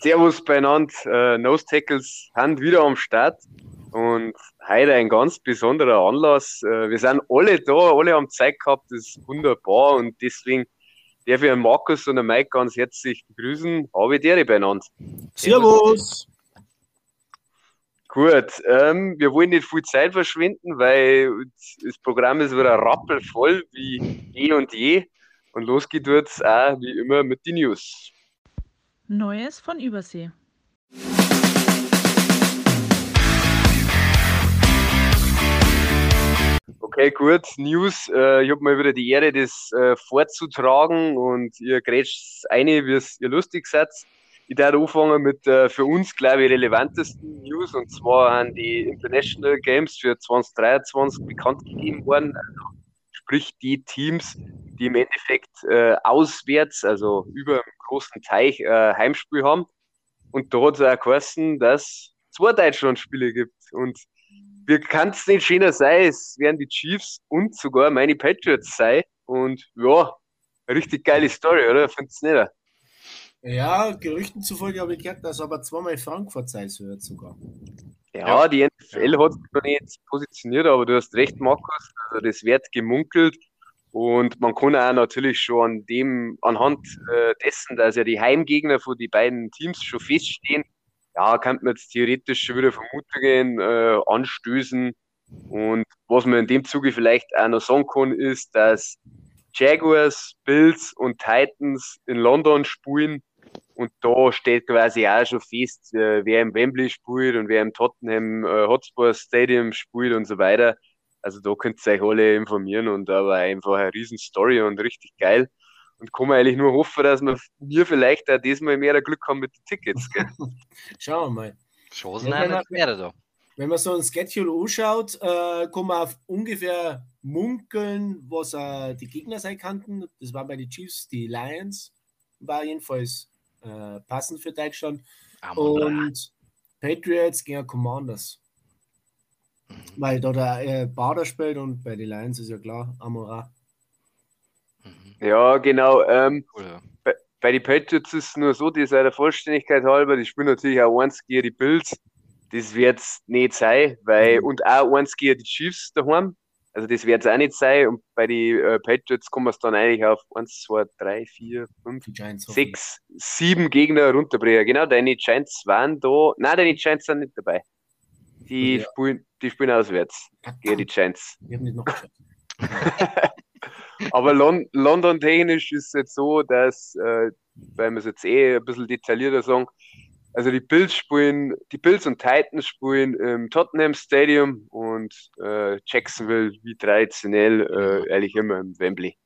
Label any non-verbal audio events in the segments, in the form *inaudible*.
Servus beieinander. Äh, Nose Tackles sind wieder am Start und heute ein ganz besonderer Anlass. Äh, wir sind alle da, alle haben Zeit gehabt, das ist wunderbar und deswegen darf ich Markus und Mike ganz herzlich begrüßen. Habe dir beieinander. Servus. Gut, ähm, wir wollen nicht viel Zeit verschwinden, weil das Programm ist wieder rappelvoll wie eh und je. Und los geht es auch wie immer mit den News. Neues von Übersee. Okay, gut. News. Äh, ich habe mal wieder die Ehre, das äh, vorzutragen und ihr grätscht eine, wie ihr lustig seid. Ich darf anfangen mit äh, für uns, glaube ich, relevantesten News und zwar an die International Games für 2023 bekannt gegeben worden. Sprich, die Teams, die im Endeffekt äh, auswärts, also über einen großen Teich, äh, Heimspiel haben. Und da hat es auch geheißen, dass es zwei Deutschland-Spiele gibt. Und wir kann es nicht schöner sein, es werden die Chiefs und sogar meine Patriots sein. Und ja, richtig geile Story, oder? Findest du nicht? Ja, Gerüchten zufolge habe ich gehört, dass aber zweimal Frankfurt sein wird sogar. Ja, die NFL hat sich noch nicht positioniert, aber du hast recht, Markus. Also das wird gemunkelt. Und man kann auch natürlich schon an dem, anhand äh, dessen, dass ja die Heimgegner von den beiden Teams schon feststehen, ja, kann man jetzt theoretisch schon wieder Vermutungen äh, anstößen. Und was man in dem Zuge vielleicht auch noch sagen kann, ist, dass Jaguars, Bills und Titans in London spielen. Und da steht quasi auch schon fest, äh, wer im Wembley spielt und wer im Tottenham äh, Hotspur Stadium spielt und so weiter. Also da könnt ihr euch alle informieren und da war einfach eine riesen Story und richtig geil. Und kann man eigentlich nur hoffen, dass wir, wir vielleicht auch diesmal mehr Glück haben mit den Tickets. Gell? *laughs* Schauen wir mal. Chancen haben wir mehr da. Wenn man so ein Schedule anschaut, äh, kann man auf ungefähr munkeln, was äh, die Gegner sein könnten. Das waren bei den Chiefs die Lions, war jedenfalls äh, passend für Deutschland. Und Patriots gegen Commanders. Mhm. Weil da der äh, Bader spielt und bei den Lions ist ja klar, Amora. Mhm. Ja, genau. Ähm, cool, bei, bei den Patriots ist es nur so, die sei der Vollständigkeit halber, die spielen natürlich auch eins gegen die Bills. Das wird es nicht sein, weil, mhm. und auch eins gegen die Chiefs daheim. Also das wird es auch nicht sein. Und bei den äh, Patriots kommen wir es dann eigentlich auf 1, 2, 3, 4, 5, 6, 7 Gegner runterbringen. Genau, deine Giants waren da. Nein, deine Giants sind nicht dabei. Die, ja. spielen, die spielen auswärts gegen die Giants. Nicht noch *laughs* Aber Lon London technisch ist es jetzt so, dass, äh, weil wir es jetzt eh ein bisschen detaillierter sagen, also die Bills spielen, die Bills und Titans spielen im Tottenham Stadium und äh, Jacksonville wie traditionell äh, eigentlich immer im Wembley.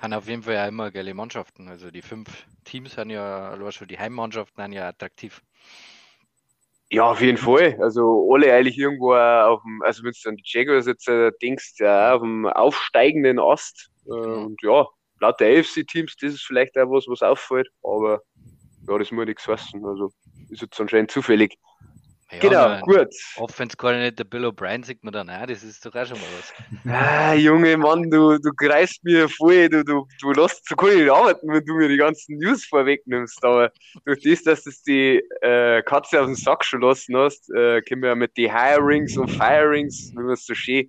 Haben auf jeden Fall ja immer geile Mannschaften. Also die fünf Teams sind ja, also schon die Heimmannschaften sind ja attraktiv. Ja, auf jeden Fall. Also alle eigentlich irgendwo auf dem, also wenn du an die Jaguars jetzt äh, denkst, ja, auf dem aufsteigenden Ast. Äh, genau. und ja, laut der AFC-Teams, das ist vielleicht auch was, was auffällt, aber ja, das muss nichts heißen. Also ist jetzt anscheinend zufällig. Ja, genau, gut. Offense Coordinator Bill O'Brien sieht man dann auch, das ist doch auch schon mal was. *laughs* Ah, Junge Mann, du, du greifst mir voll, du, du, du lässt so cool nicht arbeiten, wenn du mir die ganzen News vorwegnimmst. Aber durch das, dass du die äh, Katze aus dem Sack schon lassen hast, äh, können wir ja mit den Hirings und Firings, wie wir es so schön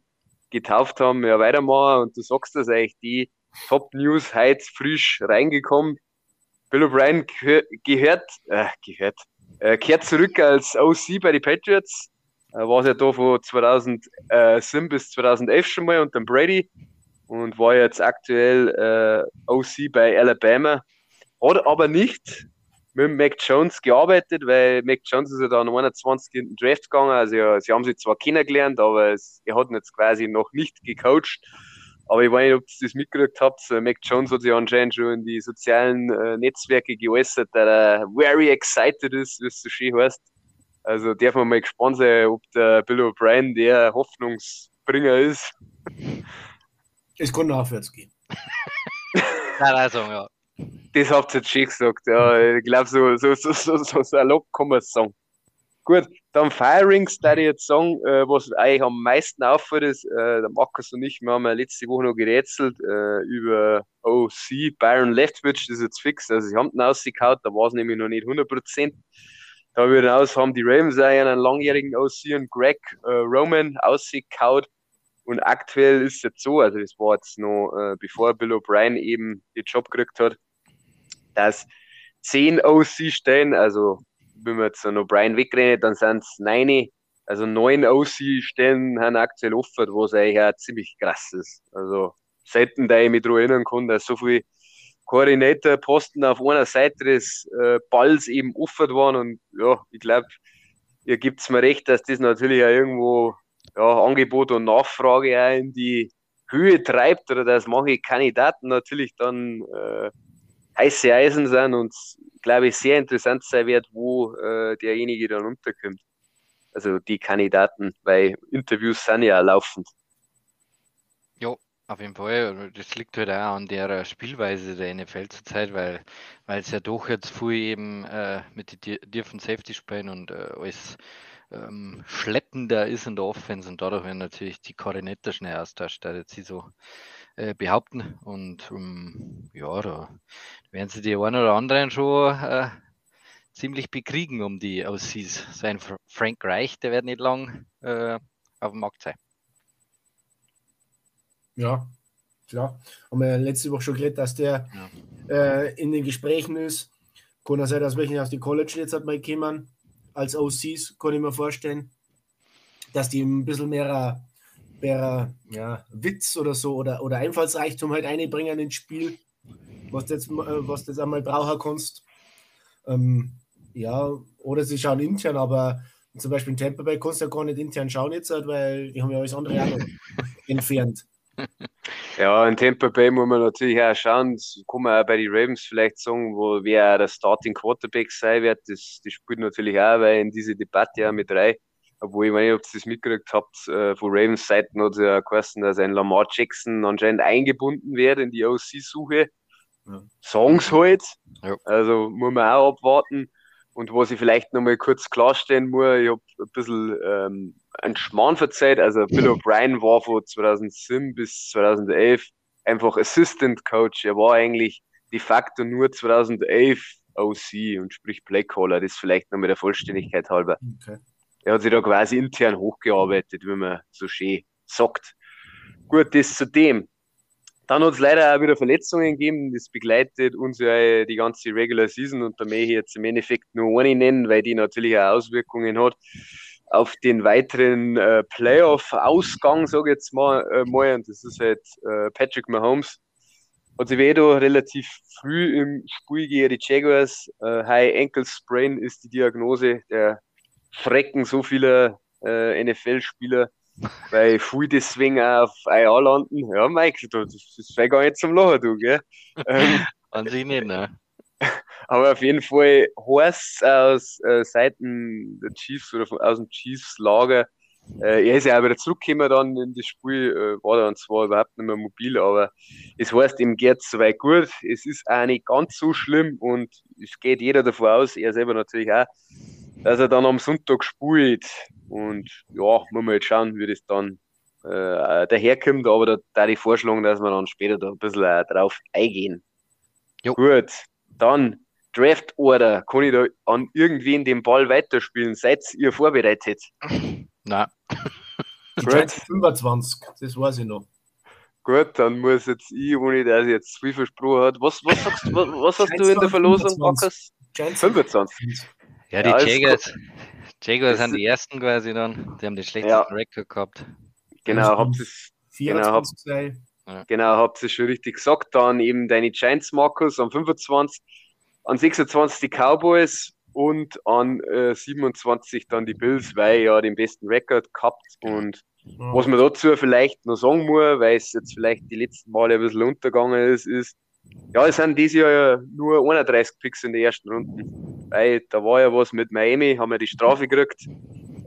getauft haben, ja weitermachen. Und du sagst das eigentlich, die Top News heute frisch reingekommen. Bill O'Brien gehört, äh, gehört, äh, kehrt zurück als OC bei den Patriots. Äh, war ja da von 2007 bis 2011 schon mal unter Brady und war jetzt aktuell äh, OC bei Alabama. Hat aber nicht mit Mac Jones gearbeitet, weil Mac Jones ist ja dann 21 in den Draft gegangen. Also ja, sie haben sich zwar kennengelernt, aber es, er hat ihn jetzt quasi noch nicht gecoacht. Aber ich weiß nicht, ob ihr das mitgekriegt habt. Mac Jones hat sich anscheinend schon in die sozialen äh, Netzwerke geäußert, dass er very excited ist, wie es so schön heißt. Also darf man mal gespannt sein, ob der Bill O'Brien der Hoffnungsbringer ist. Es kann aufwärts gehen. Nein, also, ja. Das habt ihr jetzt schön gesagt, ja. Ich glaube, so, so, so, so, so salopp kann man es sagen. Gut, dann Firings, da ich jetzt sagen, äh, was eigentlich am meisten auffällt, ist, äh, der Markus und ich, wir haben ja letzte Woche noch gerätselt äh, über OC, Byron Leftwich, das ist jetzt fix, also sie haben den ausgekaut, da war es nämlich noch nicht 100%. Da würde aus haben die Ravens einen langjährigen OC und Greg äh, Roman ausgekaut. Und aktuell ist es jetzt so, also das war jetzt noch, äh, bevor Bill O'Brien eben den Job gekriegt hat, dass zehn OC-Stellen, also wenn wir jetzt noch Brian wegrennen, dann sind es neun, also neun OC-Stellen haben aktuell offen, was eigentlich auch ziemlich krass ist. Also selten, da ich mich daran erinnern kann, dass so viele Koordinator-Posten auf einer Seite des äh, Balls eben offen waren und ja, ich glaube, ihr gibt es mir recht, dass das natürlich auch irgendwo ja, Angebot und Nachfrage auch in die Höhe treibt oder dass manche Kandidaten natürlich dann äh, heiße Eisen sind und glaube ich sehr interessant sein wird, wo äh, derjenige dann unterkommt. Also die Kandidaten, weil Interviews sind ja laufend. Ja, auf jeden Fall. Das liegt halt auch an der Spielweise der NFL zurzeit, weil es ja doch jetzt viel eben äh, mit den Dürfen Safety spielen und äh, alles ähm, schleppender ist in der Offense und dadurch werden natürlich die Koordinator schnell austauscht, da jetzt sie so äh, behaupten. Und ähm, ja, da werden sie die einen oder anderen schon äh, ziemlich bekriegen um die Aussies. Sein Frank Reich, der wird nicht lang äh, auf dem Markt sein. Ja, klar. Haben wir letzte Woche schon geredet, dass der ja. äh, in den Gesprächen ist. Kann er sein, dass welche aus dem College jetzt hat mal kommen als OCs, kann ich mir vorstellen, dass die ein bisschen mehr, mehr ja, Witz oder so oder, oder Einfallsreichtum halt einbringen ins Spiel, was du jetzt, äh, was du jetzt einmal brauchen kannst. Ähm, ja, oder sie schauen intern, aber zum Beispiel in Tampa Bay kannst du ja gar nicht intern schauen jetzt, halt, weil die haben ja alles andere *laughs* entfernt. Ja, in Tampa Bay muss man natürlich auch schauen, das kann man auch bei den Ravens vielleicht sagen, wo wer der Starting Quarterback sein wird, das, das spielt natürlich auch, weil in diese Debatte ja mit drei, obwohl ich weiß nicht, ob ihr das mitgekriegt habt, äh, von Ravens Seiten hat es ja geheißen, dass ein Lamar Jackson anscheinend eingebunden wird in die OC-Suche. Ja. Sagen sie halt, ja. also muss man auch abwarten. Und was ich vielleicht nochmal kurz klarstellen muss, ich habe ein bisschen ähm, einen Schmarrn verzeiht. Also Bill O'Brien war von 2007 bis 2011 einfach Assistant Coach. Er war eigentlich de facto nur 2011 OC und sprich Blackcaller. Das vielleicht nochmal der Vollständigkeit halber. Okay. Er hat sich da quasi intern hochgearbeitet, wie man so schön sagt. Gut, das zu dem. Dann hat es leider auch wieder Verletzungen gegeben. Das begleitet uns ja die ganze Regular Season und da möchte ich jetzt im Endeffekt nur eine nennen, weil die natürlich auch Auswirkungen hat auf den weiteren äh, Playoff-Ausgang, sage ich jetzt mal, äh, mal. Und das ist halt äh, Patrick Mahomes. Wieder relativ früh im Spiel gegen die Jaguars. Äh, High Ankle Sprain ist die Diagnose. Der Frecken so viele äh, NFL-Spieler weil viel deswegen auch auf IA landen. Ja, Mike, das, das wäre gar nicht zum Lachen, du, gell? *laughs* ähm, An sich nicht, ne? Aber auf jeden Fall heißt aus äh, Seiten der Chiefs oder von, aus dem Chiefs-Lager, äh, er ist ja auch wieder zurückgekommen dann in das Spiel, äh, war dann zwar überhaupt nicht mehr mobil, aber es heißt, ihm geht es soweit gut. Es ist auch nicht ganz so schlimm und es geht jeder davon aus, er selber natürlich auch, dass er dann am Sonntag spielt. Und ja, muss man jetzt schauen, wie das dann äh, daherkommt. Aber da da ich vorschlagen, dass wir dann später da ein bisschen äh, drauf eingehen. Jo. Gut, dann Draft Order. Kann ich da an irgendwen den Ball weiterspielen? Seid ihr vorbereitet? Nein. Gut. 25, das weiß ich noch. Gut, dann muss jetzt ich, ohne dass ich jetzt viel versprochen hat. Was, was, sagst, was, was hast du in der Verlosung, Markus? 25. Ja, die ja, Jaguars, Jaguars sind die ersten quasi dann. Die haben den schlechtesten ja. Rekord gehabt. Genau, habt ihr genau, habt, genau, habt ihr schon richtig gesagt. Dann eben deine Giants, Markus, am 25, an 26 die Cowboys und an äh, 27 dann die Bills, weil ja den besten Rekord gehabt und ja. was man dazu vielleicht noch sagen muss, weil es jetzt vielleicht die letzten Male ein bisschen untergegangen ist, ist, ja, es sind dieses Jahr ja nur 31 Picks in den ersten Runden. Weil da war ja was mit Miami, haben wir die Strafe gekriegt.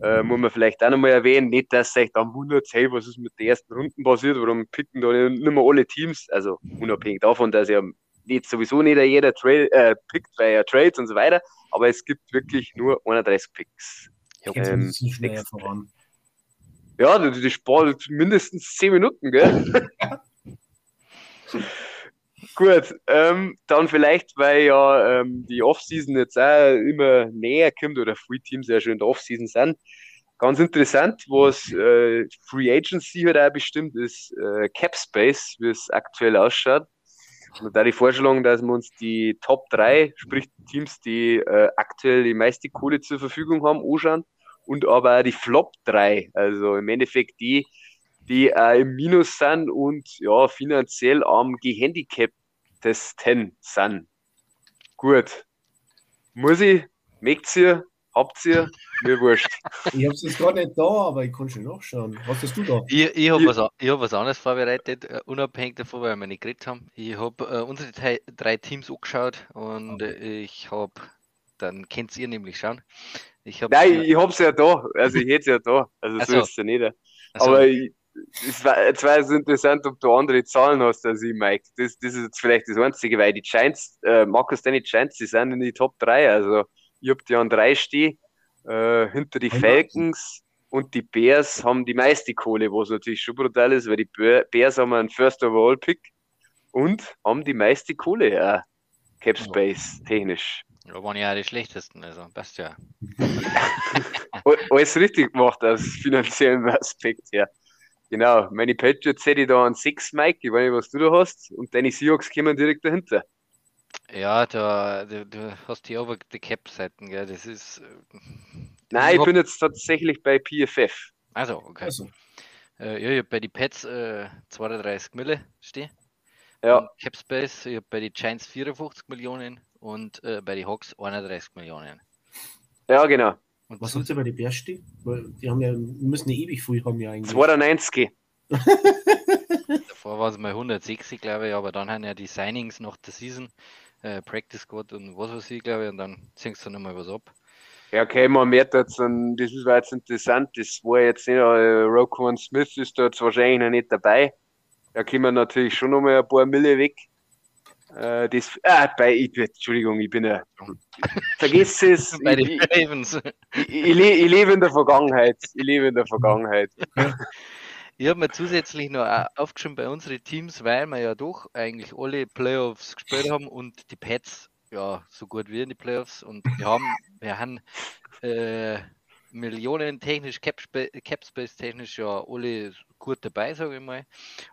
Äh, muss man vielleicht auch nochmal erwähnen. Nicht, dass sich dann wundert, hey, was ist mit den ersten Runden passiert, warum picken da nicht, nicht mehr alle Teams. Also unabhängig davon, dass ja nicht, sowieso nicht jeder Trade, äh, pickt, weil er Trades und so weiter. Aber es gibt wirklich nur 31 Picks. Geht Ähm, voran. Ja, die, die spart mindestens 10 Minuten, gell? *laughs* *laughs* Gut, ähm, dann vielleicht, weil ja ähm, die Offseason jetzt auch immer näher kommt oder viele Teams ja schon in der Offseason sind. Ganz interessant, was äh, Free Agency halt auch bestimmt ist, äh, Cap Space, wie es aktuell ausschaut. Und da die Vorstellung, dass wir uns die Top 3, sprich Teams, die äh, aktuell die meiste Kohle zur Verfügung haben, anschauen und aber auch die Flop 3, also im Endeffekt die, die äh, im Minus sind und ja, finanziell am gehandicaptesten sind. Gut. Muss ich? Mögt ihr? Habt ihr? Mir wurscht. *laughs* Ich habe es jetzt gerade nicht da, aber ich kann schon nachschauen. Was hast du da? Ich, ich habe was, ich hab was anderes vorbereitet, äh, unabhängig davon, weil wir nicht geredet haben. Ich habe äh, unsere drei, drei Teams angeschaut und äh, ich habe, dann könnt ihr nämlich schauen. Ich habe Nein, ich hab's ja da. Also ich hätte es ja da. Also Ach so so. ist es ja nicht. also, Aber ich, es war, jetzt war es interessant, ob du andere Zahlen hast als ich, Mike. Das, das ist jetzt vielleicht das Einzige, weil die Giants, äh, Markus, deine Giants, die sind in die Top 3. Also ich hab die an 3 stehen. Äh, hinter die. Falcons und die Bears haben die meiste Kohle, was natürlich schon brutal ist, weil die Be- Bears haben einen First Overall Pick und haben die meiste Kohle, ja. Cap Space, technisch. da waren ja auch die schlechtesten, also passt ja. *laughs* Al- Alles richtig gemacht aus finanziellem Aspekt her. Genau, meine Patriots hätte ich da an 6, Mike, ich weiß nicht, was du da hast, und deine Seahawks kommen direkt dahinter. Ja, da, du, du hast die over the cap Seiten, gell? Das ist. äh, Nein, ich hab- bin jetzt tatsächlich bei PFF. Also, okay. Also, Äh, ja, ich habe bei den Pets äh, 32 Mille stehen. Ja, Cap Space, ich habe bei den Giants 54 Millionen und äh, bei den Hawks 31 Millionen. ja, genau. Und was habt ihr bei den? Weil Die haben ja, müssen ja ewig viel haben ja eigentlich. 92. *laughs* davor war es mal 160, glaube ich, aber dann haben ja die Signings nach der Season, äh, Practice Squad und was weiß ich, glaube ich, und dann ziehst du nochmal was ab. Ja, okay, man merkt jetzt, dann, das ist war jetzt interessant, das war jetzt nicht, äh, Roquan Smith ist da jetzt wahrscheinlich noch nicht dabei. Da kommen natürlich schon nochmal ein paar Mille weg. Äh, das, ah, bei, ich, Entschuldigung, ich bin ja, *laughs* vergiss es, Bei ich, den ich, Ravens. ich, ich, le ich lebe in der Vergangenheit, ich lebe in der Vergangenheit. *laughs* Ich habe mir zusätzlich noch aufgeschrieben bei unseren Teams, weil wir ja doch eigentlich alle Playoffs gespielt haben und die Pets ja so gut wie in die Playoffs und wir haben, wir haben äh, Millionen technisch, Cap, Cap Space technisch ja alle gut dabei, sage ich mal.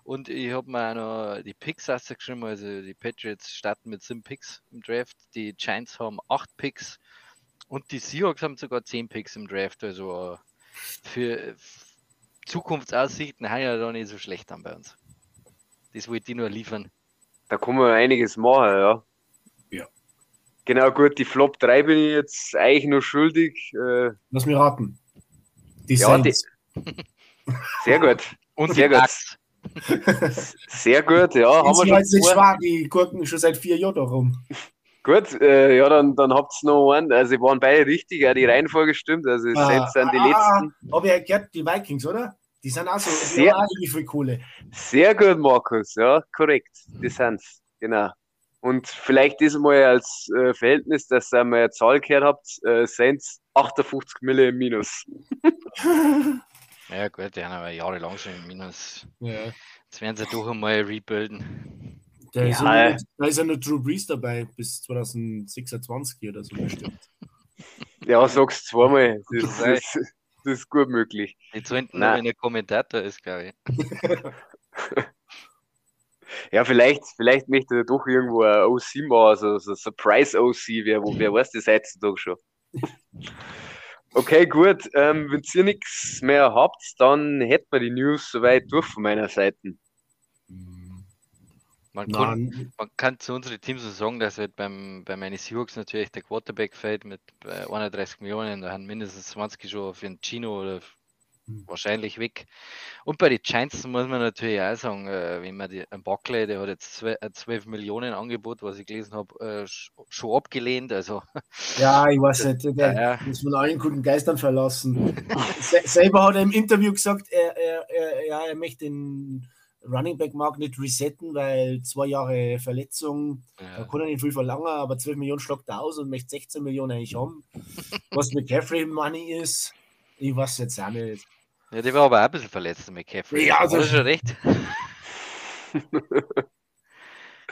Und ich habe mir auch noch die Picks ausgeschrieben, also die Patriots starten mit 7 Picks im Draft, die Giants haben 8 Picks und die Seahawks haben sogar 10 Picks im Draft, also für Zukunftsaussichten haben ja da nicht so schlecht an bei uns. Das wollte ich nur liefern. Da kann man einiges machen. Ja. Genau, gut, die Flop 3 bin ich jetzt eigentlich nur schuldig. Äh, Lass mich raten. Die Ja, die- Saints. sehr gut. *laughs* Und Sehr die gut. Sehr gut, ja. Haben wir nicht schon schwach, die gucken schon seit vier Jahren da rum. Gut, äh, ja, dann, dann habt ihr noch einen. Also, waren beide richtig, ja, die Reihenfolge stimmt. Also, die Saints sind die letzten. Aber ihr gehört die Vikings, oder? Die sind auch so, die Sehr- haben auch viel Kohle. Sehr gut, Markus, ja, korrekt. Die sind's, genau. Und vielleicht diesmal als äh, Verhältnis, dass ihr mal eine Zahl gehört habt, äh, Saints 58 Mille im Minus. *laughs* Ja gut, die haben aber jahrelang schon im Minus. Ja. Jetzt werden sie doch einmal rebuilden. Da, ist Ja. ja da ist ja nur Drew Brees dabei bis 2026 oder so bestimmt. Ja, sag's zweimal. Das, das, das ist gut möglich. Zweiten, Nein. wenn er Kommentator ist, glaube ich. *laughs* Ja, vielleicht, vielleicht möchte er doch irgendwo ein OC machen, so, so Surprise OC, wer, wo- wer weiß das heutzutage schon. Okay, gut. Ähm, wenn ihr nichts mehr habt, dann hätten wir die News soweit durch von meiner Seite. Man kann, man kann zu unseren Teams so sagen, dass halt beim, bei meinen Seahawks natürlich der Quarterback fällt mit äh, 31 Millionen. Da haben mindestens 20 schon für den Gino oder. Wahrscheinlich weg. Und bei den Giants muss man natürlich auch sagen, äh, wenn man die, ein Buckley, der hat jetzt zwei- ein 12 Millionen Angebot, was ich gelesen habe, äh, sch- schon abgelehnt. Also *laughs* ja, ich weiß nicht, der Ja, ja. ist von allen guten Geistern verlassen. Se selber hat er im Interview gesagt, er, er, er, ja, er möchte den Running Back Markt nicht resetten, weil zwei Jahre Verletzung, da ja, kann er nicht viel verlangen, aber 12 Millionen schlagt er aus und möchte 16 Millionen eigentlich haben. *laughs* Was mit Jeffrey Money ist. Ich weiß jetzt auch nicht. Ja, der war aber auch ein bisschen verletzt, der McCaffrey. Ja, also- schon recht. *laughs*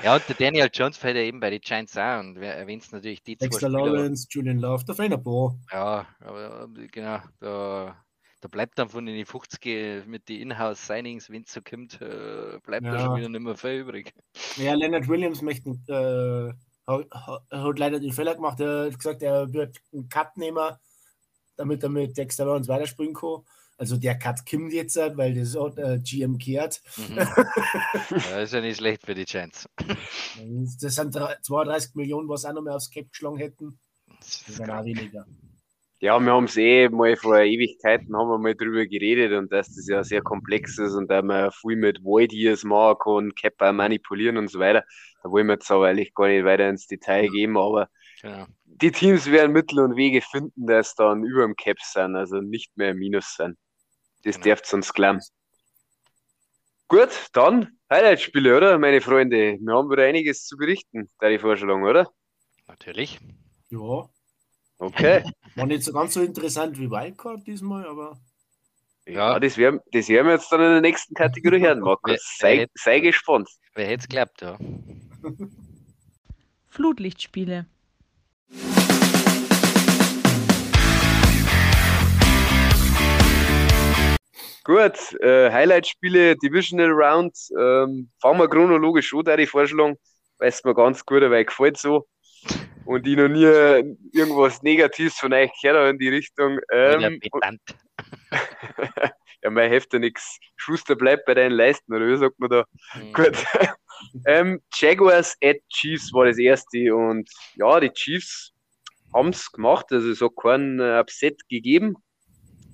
ja, und der Daniel Jones fällt ja eben bei den Giants auch und wer erwähnt natürlich die zwei Dexter Spieler. Lawrence, Julian Love, da fehlen ein paar. Ja, aber äh, genau, da, da bleibt dann von den 50 mit den Inhouse-Signings, wenn es so kommt, äh, bleibt da Ja. schon wieder nicht mehr viel übrig. Ja, Leonard Williams möchte, äh, hat, hat- leider den Fehler gemacht. Er hat gesagt, er wird einen Cut nehmen, damit er mit Dexter Lawrence weiterspielen kann. Also der Cut kommt jetzt, weil das hat äh, GM kehrt. Mhm. *laughs* ja, ist ja nicht schlecht für die Giants. *laughs* Das sind drei- 32 Millionen, was auch noch mehr aufs Cap geschlagen hätten. Das Das ist auch krank. weniger. Ja, wir haben es eh mal vor Ewigkeiten haben wir mal drüber geredet und dass das ja sehr komplex ist und dass man viel mit Void Years machen kann, Cap auch manipulieren und so weiter. Da wollen wir jetzt aber eigentlich gar nicht weiter ins Detail gehen, aber Genau. die Teams werden Mittel und Wege finden, dass dann über dem Cap sind, also nicht mehr im Minus sind. Das Genau. darf uns glauben. Gut, dann Highlight-Spiele, oder, meine Freunde? Wir haben wieder einiges zu berichten, da die Vorstellung, oder? Natürlich. Ja, Okay. *laughs* war nicht so ganz so interessant wie Wildcard diesmal, aber Ja, Ja. das werden, das werden wir jetzt dann in der nächsten Kategorie hören, Markus. Sei, wer- sei gespannt. Wer hätte es geglaubt, ja. *laughs* *laughs* Flutlichtspiele. Gut, äh, Highlight-Spiele, Divisional Round. Ähm, fangen wir chronologisch an, die Vorstellung. Weiß mir ganz gut, weil gefällt so. Und ich noch nie irgendwas Negatives von euch gehört habe in die Richtung. Ähm, *laughs* ja, mein Heft ja nichts. Schuster bleibt bei deinen Leisten, oder wie sagt man da? Mhm. Gut. *laughs* ähm, Jaguars at Chiefs war das erste und ja, die Chiefs haben es gemacht, also es hat keinen äh, Upset gegeben.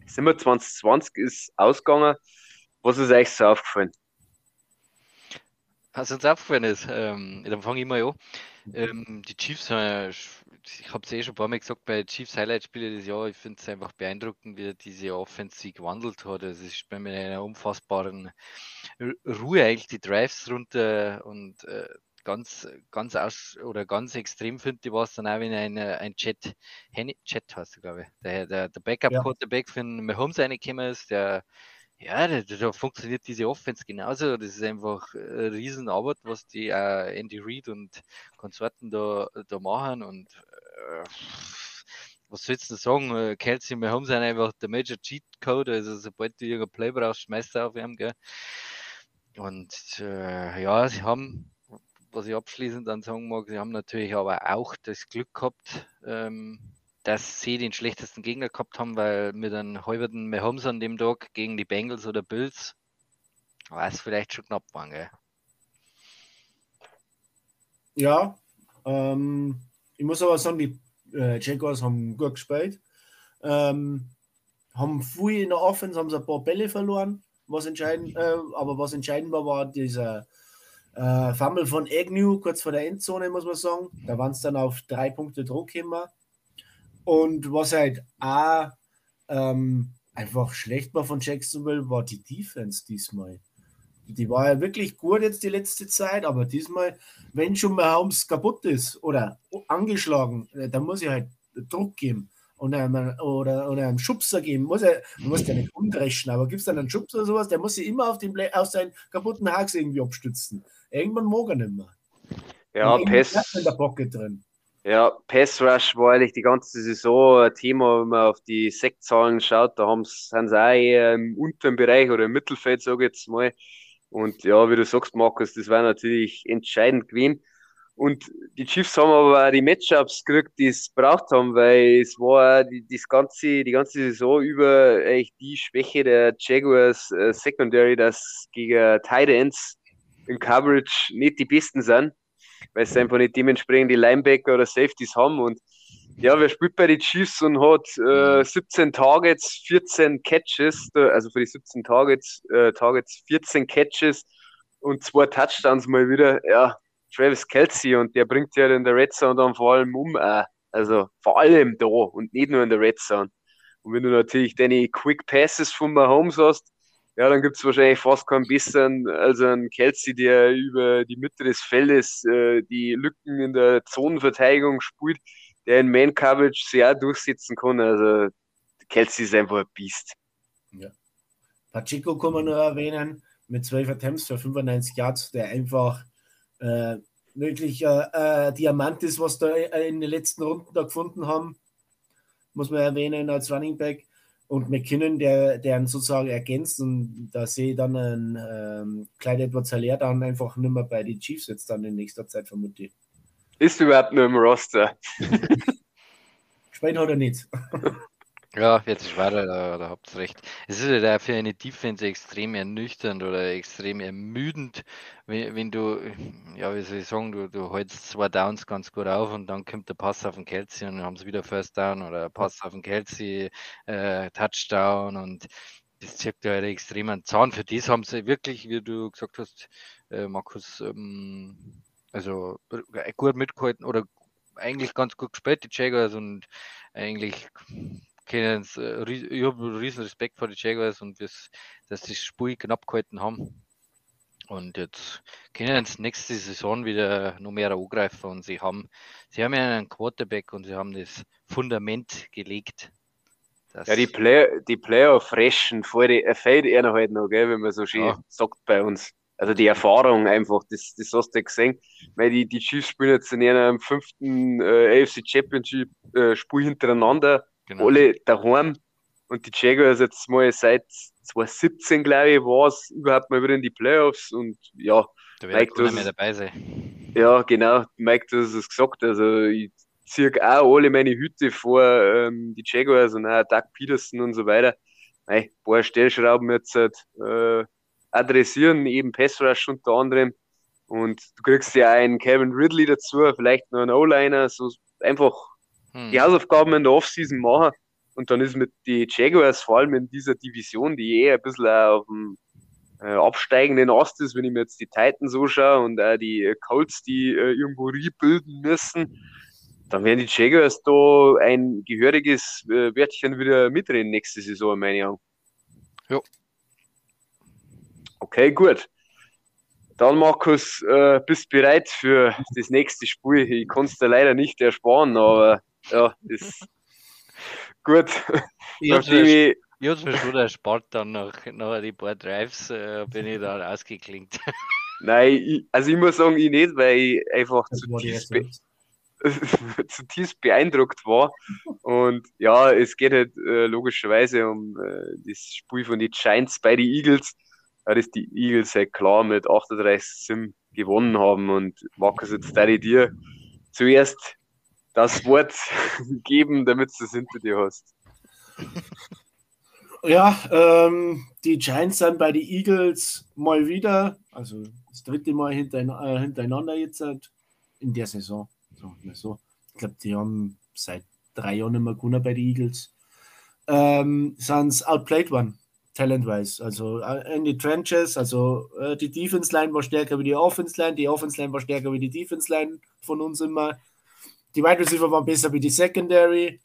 27-20 ist ausgegangen. Was ist euch so aufgefallen? Was uns aufgefallen ist, ähm, dann fange ich mal an. Ähm, die Chiefs, äh, ich habe es eh schon ein paar Mal gesagt, bei Chiefs Highlight-Spiele des Jahres, ich finde es einfach beeindruckend, wie diese Offense sich gewandelt hat. Also es ist bei mir einer unfassbaren Ru- Ruhe eigentlich die Drives runter und äh, ganz, ganz aus oder ganz extrem finde ich war es dann auch, wenn ein, äh, ein Chat, Chat heißt er, glaube ich, der, der, der Backup-Quarterback für den Mahomes reingekommen ist, der ja, da, da funktioniert diese Offense genauso. Das ist einfach eine Riesenarbeit, was die äh, Andy Reid und Konsorten da, da machen. Und äh, was sollst du sagen? Äh, Kelsey Mahomes sind einfach der Major Cheat Code. Also, sobald du irgendein Play brauchst, schmeißt er auf ihm. Gell? Und äh, ja, sie haben, was ich abschließend dann sagen mag, sie haben natürlich aber auch das Glück gehabt, ähm, dass sie den schlechtesten Gegner gehabt haben, weil mit einem halberten Mahomes an dem Tag gegen die Bengals oder Bills war es vielleicht schon knapp waren, gell? ja, ähm, ich muss aber sagen, die äh, Jaguars haben gut gespielt. Ähm, haben viel in der Offense, haben sie ein paar Bälle verloren, was entscheidend, äh, aber was entscheidend war, war dieser äh, Fumble von Agnew kurz vor der Endzone, muss man sagen. Da waren es dann auf drei Punkte Druck immer. Und was halt auch ähm, einfach schlecht war von Jacksonville, war die Defense diesmal. Die war ja wirklich gut jetzt die letzte Zeit, aber diesmal, wenn schon mal Holmes kaputt ist oder angeschlagen, äh, dann muss ich halt Druck geben und einem, oder, oder einen Schubser geben. Muss er, man muss ja nicht umdreschen, aber gibt es dann einen Schubser oder sowas, der muss sich immer auf, den, auf seinen kaputten Hax irgendwie abstützen. Irgendwann mag er nicht mehr. Ja, Pass, bleibt in der Pocket drin. ja, Pass Rush war eigentlich die ganze Saison ein Thema, wenn man auf die Sektzahlen schaut. Da haben's, sind sie auch eher im unteren Bereich oder im Mittelfeld, sage ich jetzt mal. Und ja, wie du sagst, Markus, das war natürlich entscheidend gewesen. Und die Chiefs haben aber auch die Matchups gekriegt, die es braucht haben, weil es war die, das ganze, die ganze Saison über eigentlich die Schwäche der Jaguars äh, Secondary, dass gegen Tight Ends im Coverage nicht die besten sind, weil sie einfach nicht dementsprechend die Linebacker oder Safeties haben. Und ja, wer spielt bei den Chiefs und hat äh, 17 Targets, 14 Catches, äh, also für die 17 Targets, äh, Targets 14 Catches und zwei Touchdowns mal wieder. Ja, Travis Kelsey und der bringt ja in der Red Zone dann vor allem um. Äh, also vor allem da und nicht nur in der Red Zone. Und wenn du natürlich deine Quick Passes von Mahomes hast, ja, dann gibt es wahrscheinlich fast keinen besseren als einen Kelsey, der über die Mitte des Feldes äh, die Lücken in der Zonenverteidigung spielt, der in Man Coverage sehr durchsetzen kann. Also Kelsey ist einfach ein Biest. Ja. Pacheco kann man nur erwähnen, mit 12 Attempts für 95 Yards, der einfach äh, wirklich äh, Diamant ist, was da in den letzten Runden da gefunden haben. Muss man erwähnen als Running Back. Und McKinnon, der, der ihn sozusagen ergänzt. Und da sehe ich dann einen ähm, Clyde Edwards Hilaire dann einfach nicht mehr bei den Chiefs jetzt dann in nächster Zeit, vermute ich. Ist überhaupt nur im Roster. *laughs* Gespielt hat er nicht. *laughs* Ja, jetzt ist weiter, da, da habt ihr recht. Es ist ja für eine Defense extrem ernüchternd oder extrem ermüdend, wenn, wenn du, ja, wie soll ich sagen, du, du hältst zwei Downs ganz gut auf und dann kommt der Pass auf den Kelsey und dann haben sie wieder First Down oder Pass auf den Kelsey, äh, Touchdown und das zirkt ja halt extrem einen Zahn. Für das haben sie wirklich, wie du gesagt hast, äh, Markus, ähm, also gut mitgehalten oder eigentlich ganz gut gespielt, die Jaguars und eigentlich können äh, ich habe riesen Respekt vor den Jaguars und dass sie das Spiel knapp gehalten haben. Und jetzt können sie nächste Saison wieder noch mehr angreifen und sie haben, sie haben ja einen Quarterback und sie haben das Fundament gelegt. Ja, die, Play die Playoff-Freshen fällt er noch halt noch, gell, wenn man so schön ja. sagt bei uns. Also die Erfahrung einfach, das, das hast du gesehen. Weil die, die Chiefs spielen jetzt in einem fünften äh, AFC Championship äh, Spiel hintereinander Genau. Alle daheim. Und die Jaguars jetzt mal seit 2017, glaube ich, war es überhaupt mal wieder in die Playoffs. Und ja, da wird Mike, mehr dabei sein. Ja, genau. Mike, du hast es gesagt. Also, ich ziehe auch alle meine Hüte vor ähm, die Jaguars und auch Doug Peterson und so weiter. Ein paar Stellschrauben jetzt äh, adressieren, eben Pass Rush unter anderem. Und du kriegst ja einen Kevin Ridley dazu, vielleicht noch einen O-Liner, so einfach hm. die Hausaufgaben in der Offseason machen. Und dann ist mit den Jaguars vor allem in dieser Division, die eh ein bisschen auf dem äh, absteigenden Ast ist, wenn ich mir jetzt die Titans so schaue und auch die Colts, die äh, irgendwo rebuilden müssen, dann werden die Jaguars da ein gehöriges äh, Wörtchen wieder mitreden nächste Saison, meine ich. Ja. Okay, gut. Dann, Markus, äh, bist bereit für das nächste Spiel. Ich kann es dir leider nicht ersparen, aber ja, ist gut. Ich habe es mir schon erspart, dann nach, nach ein paar Drives äh, bin ich dann ausgeklingt. *laughs* Nein, ich, also ich muss sagen, ich nicht, weil ich einfach zutiefst, be *laughs* zutiefst beeindruckt war. Und ja, es geht halt äh, logischerweise um äh, das Spiel von den Giants bei den Eagles. Ja, dass die Eagles halt klar mit 38 Sim gewonnen haben. Und Markus, jetzt da dir zuerst das Wort *laughs* geben, damit du es hinter dir hast. Ja, ähm, die Giants sind bei den Eagles mal wieder, also das dritte Mal hintereinander, äh, hintereinander jetzt in der Saison. So, so. Ich glaube, die haben seit drei Jahren mehr gewonnen bei den Eagles. Ähm, sind outplayed worden, talent-wise. Also äh, in die Trenches, also äh, die Defense-Line war stärker wie die Offense-Line, die Offense-Line war stärker wie die Defense-Line von uns immer. Die Wide Receiver waren besser wie die Secondary.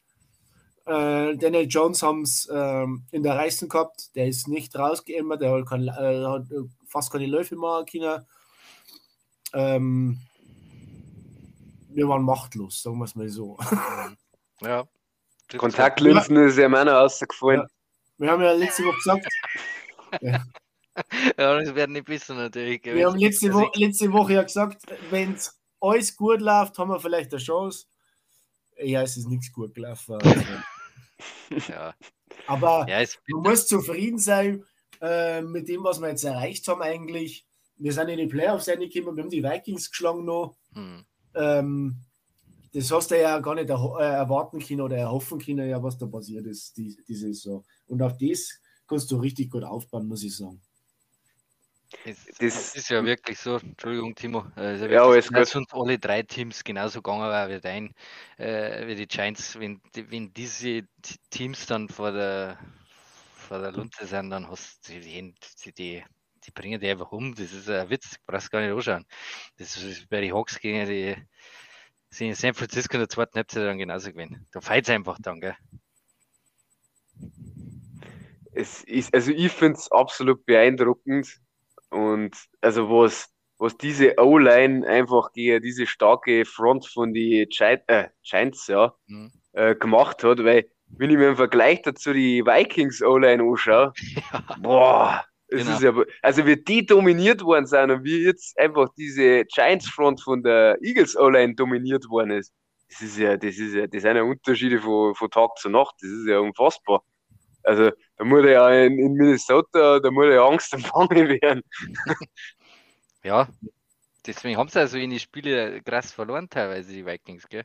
Äh, Daniel Jones haben es ähm, in der Reißen gehabt. Der ist nicht rausgeämmert. Der hat, kein, äh, hat fast keine Läufe machen können. Ähm, wir waren machtlos, sagen wir es mal so. *laughs* Ja. Kontaktlinsen ja. ist ja meiner rausgefallen. Ja. Wir haben ja letzte Woche gesagt. *laughs* ja. ja, das werden nicht besser natürlich. Wir haben letzte, Wo letzte Woche ja gesagt, wenn es alles gut läuft, haben wir vielleicht eine Chance. Ja, es ist nichts gut gelaufen. Also. *laughs* ja. Aber ja, man muss zufrieden sein äh, mit dem, was wir jetzt erreicht haben eigentlich. Wir sind in die Playoffs reingekommen, wir haben die Vikings geschlagen noch. Hm. Ähm, das hast du ja gar nicht äh, erwarten können oder erhoffen können, ja, was da passiert ist, die, diese Saison. Und auf das kannst du richtig gut aufbauen, muss ich sagen. Es, das ist ja wirklich so, Entschuldigung, Timo. Also ja, alles gut. sind alle drei Teams genauso gegangen wie dein, äh, wie die Giants. Wenn, wenn diese Teams dann vor der, vor der Lunte sind, dann hast du die, die, die, die bringen die einfach um. Das ist ein Witz, brauchst gar nicht anschauen. Das ist bei den Hawks gegen die, sind in San Francisco in der zweiten Halbzeit dann genauso gewinnen. Da fällt es einfach dann, gell? Es ist, also ich finde es absolut beeindruckend, und also was, was diese O-Line einfach gegen diese starke Front von die Giants, äh, Giants ja, mhm. äh, gemacht hat, weil wenn ich mir im Vergleich dazu die Vikings O-Line anschaue, *laughs* ja. boah, es genau. ist ja, also wie die dominiert worden sind und wie jetzt einfach diese Giants Front von der Eagles O-Line dominiert worden ist, das ist ja, das ist ja, das sind ja Unterschiede von, von Tag zu Nacht, das ist ja unfassbar. Also da muss er ja in, in Minnesota, da muss er ja Angst empfangen werden. *laughs* ja, deswegen haben sie also in die Spiele krass verloren, teilweise die Vikings, gell?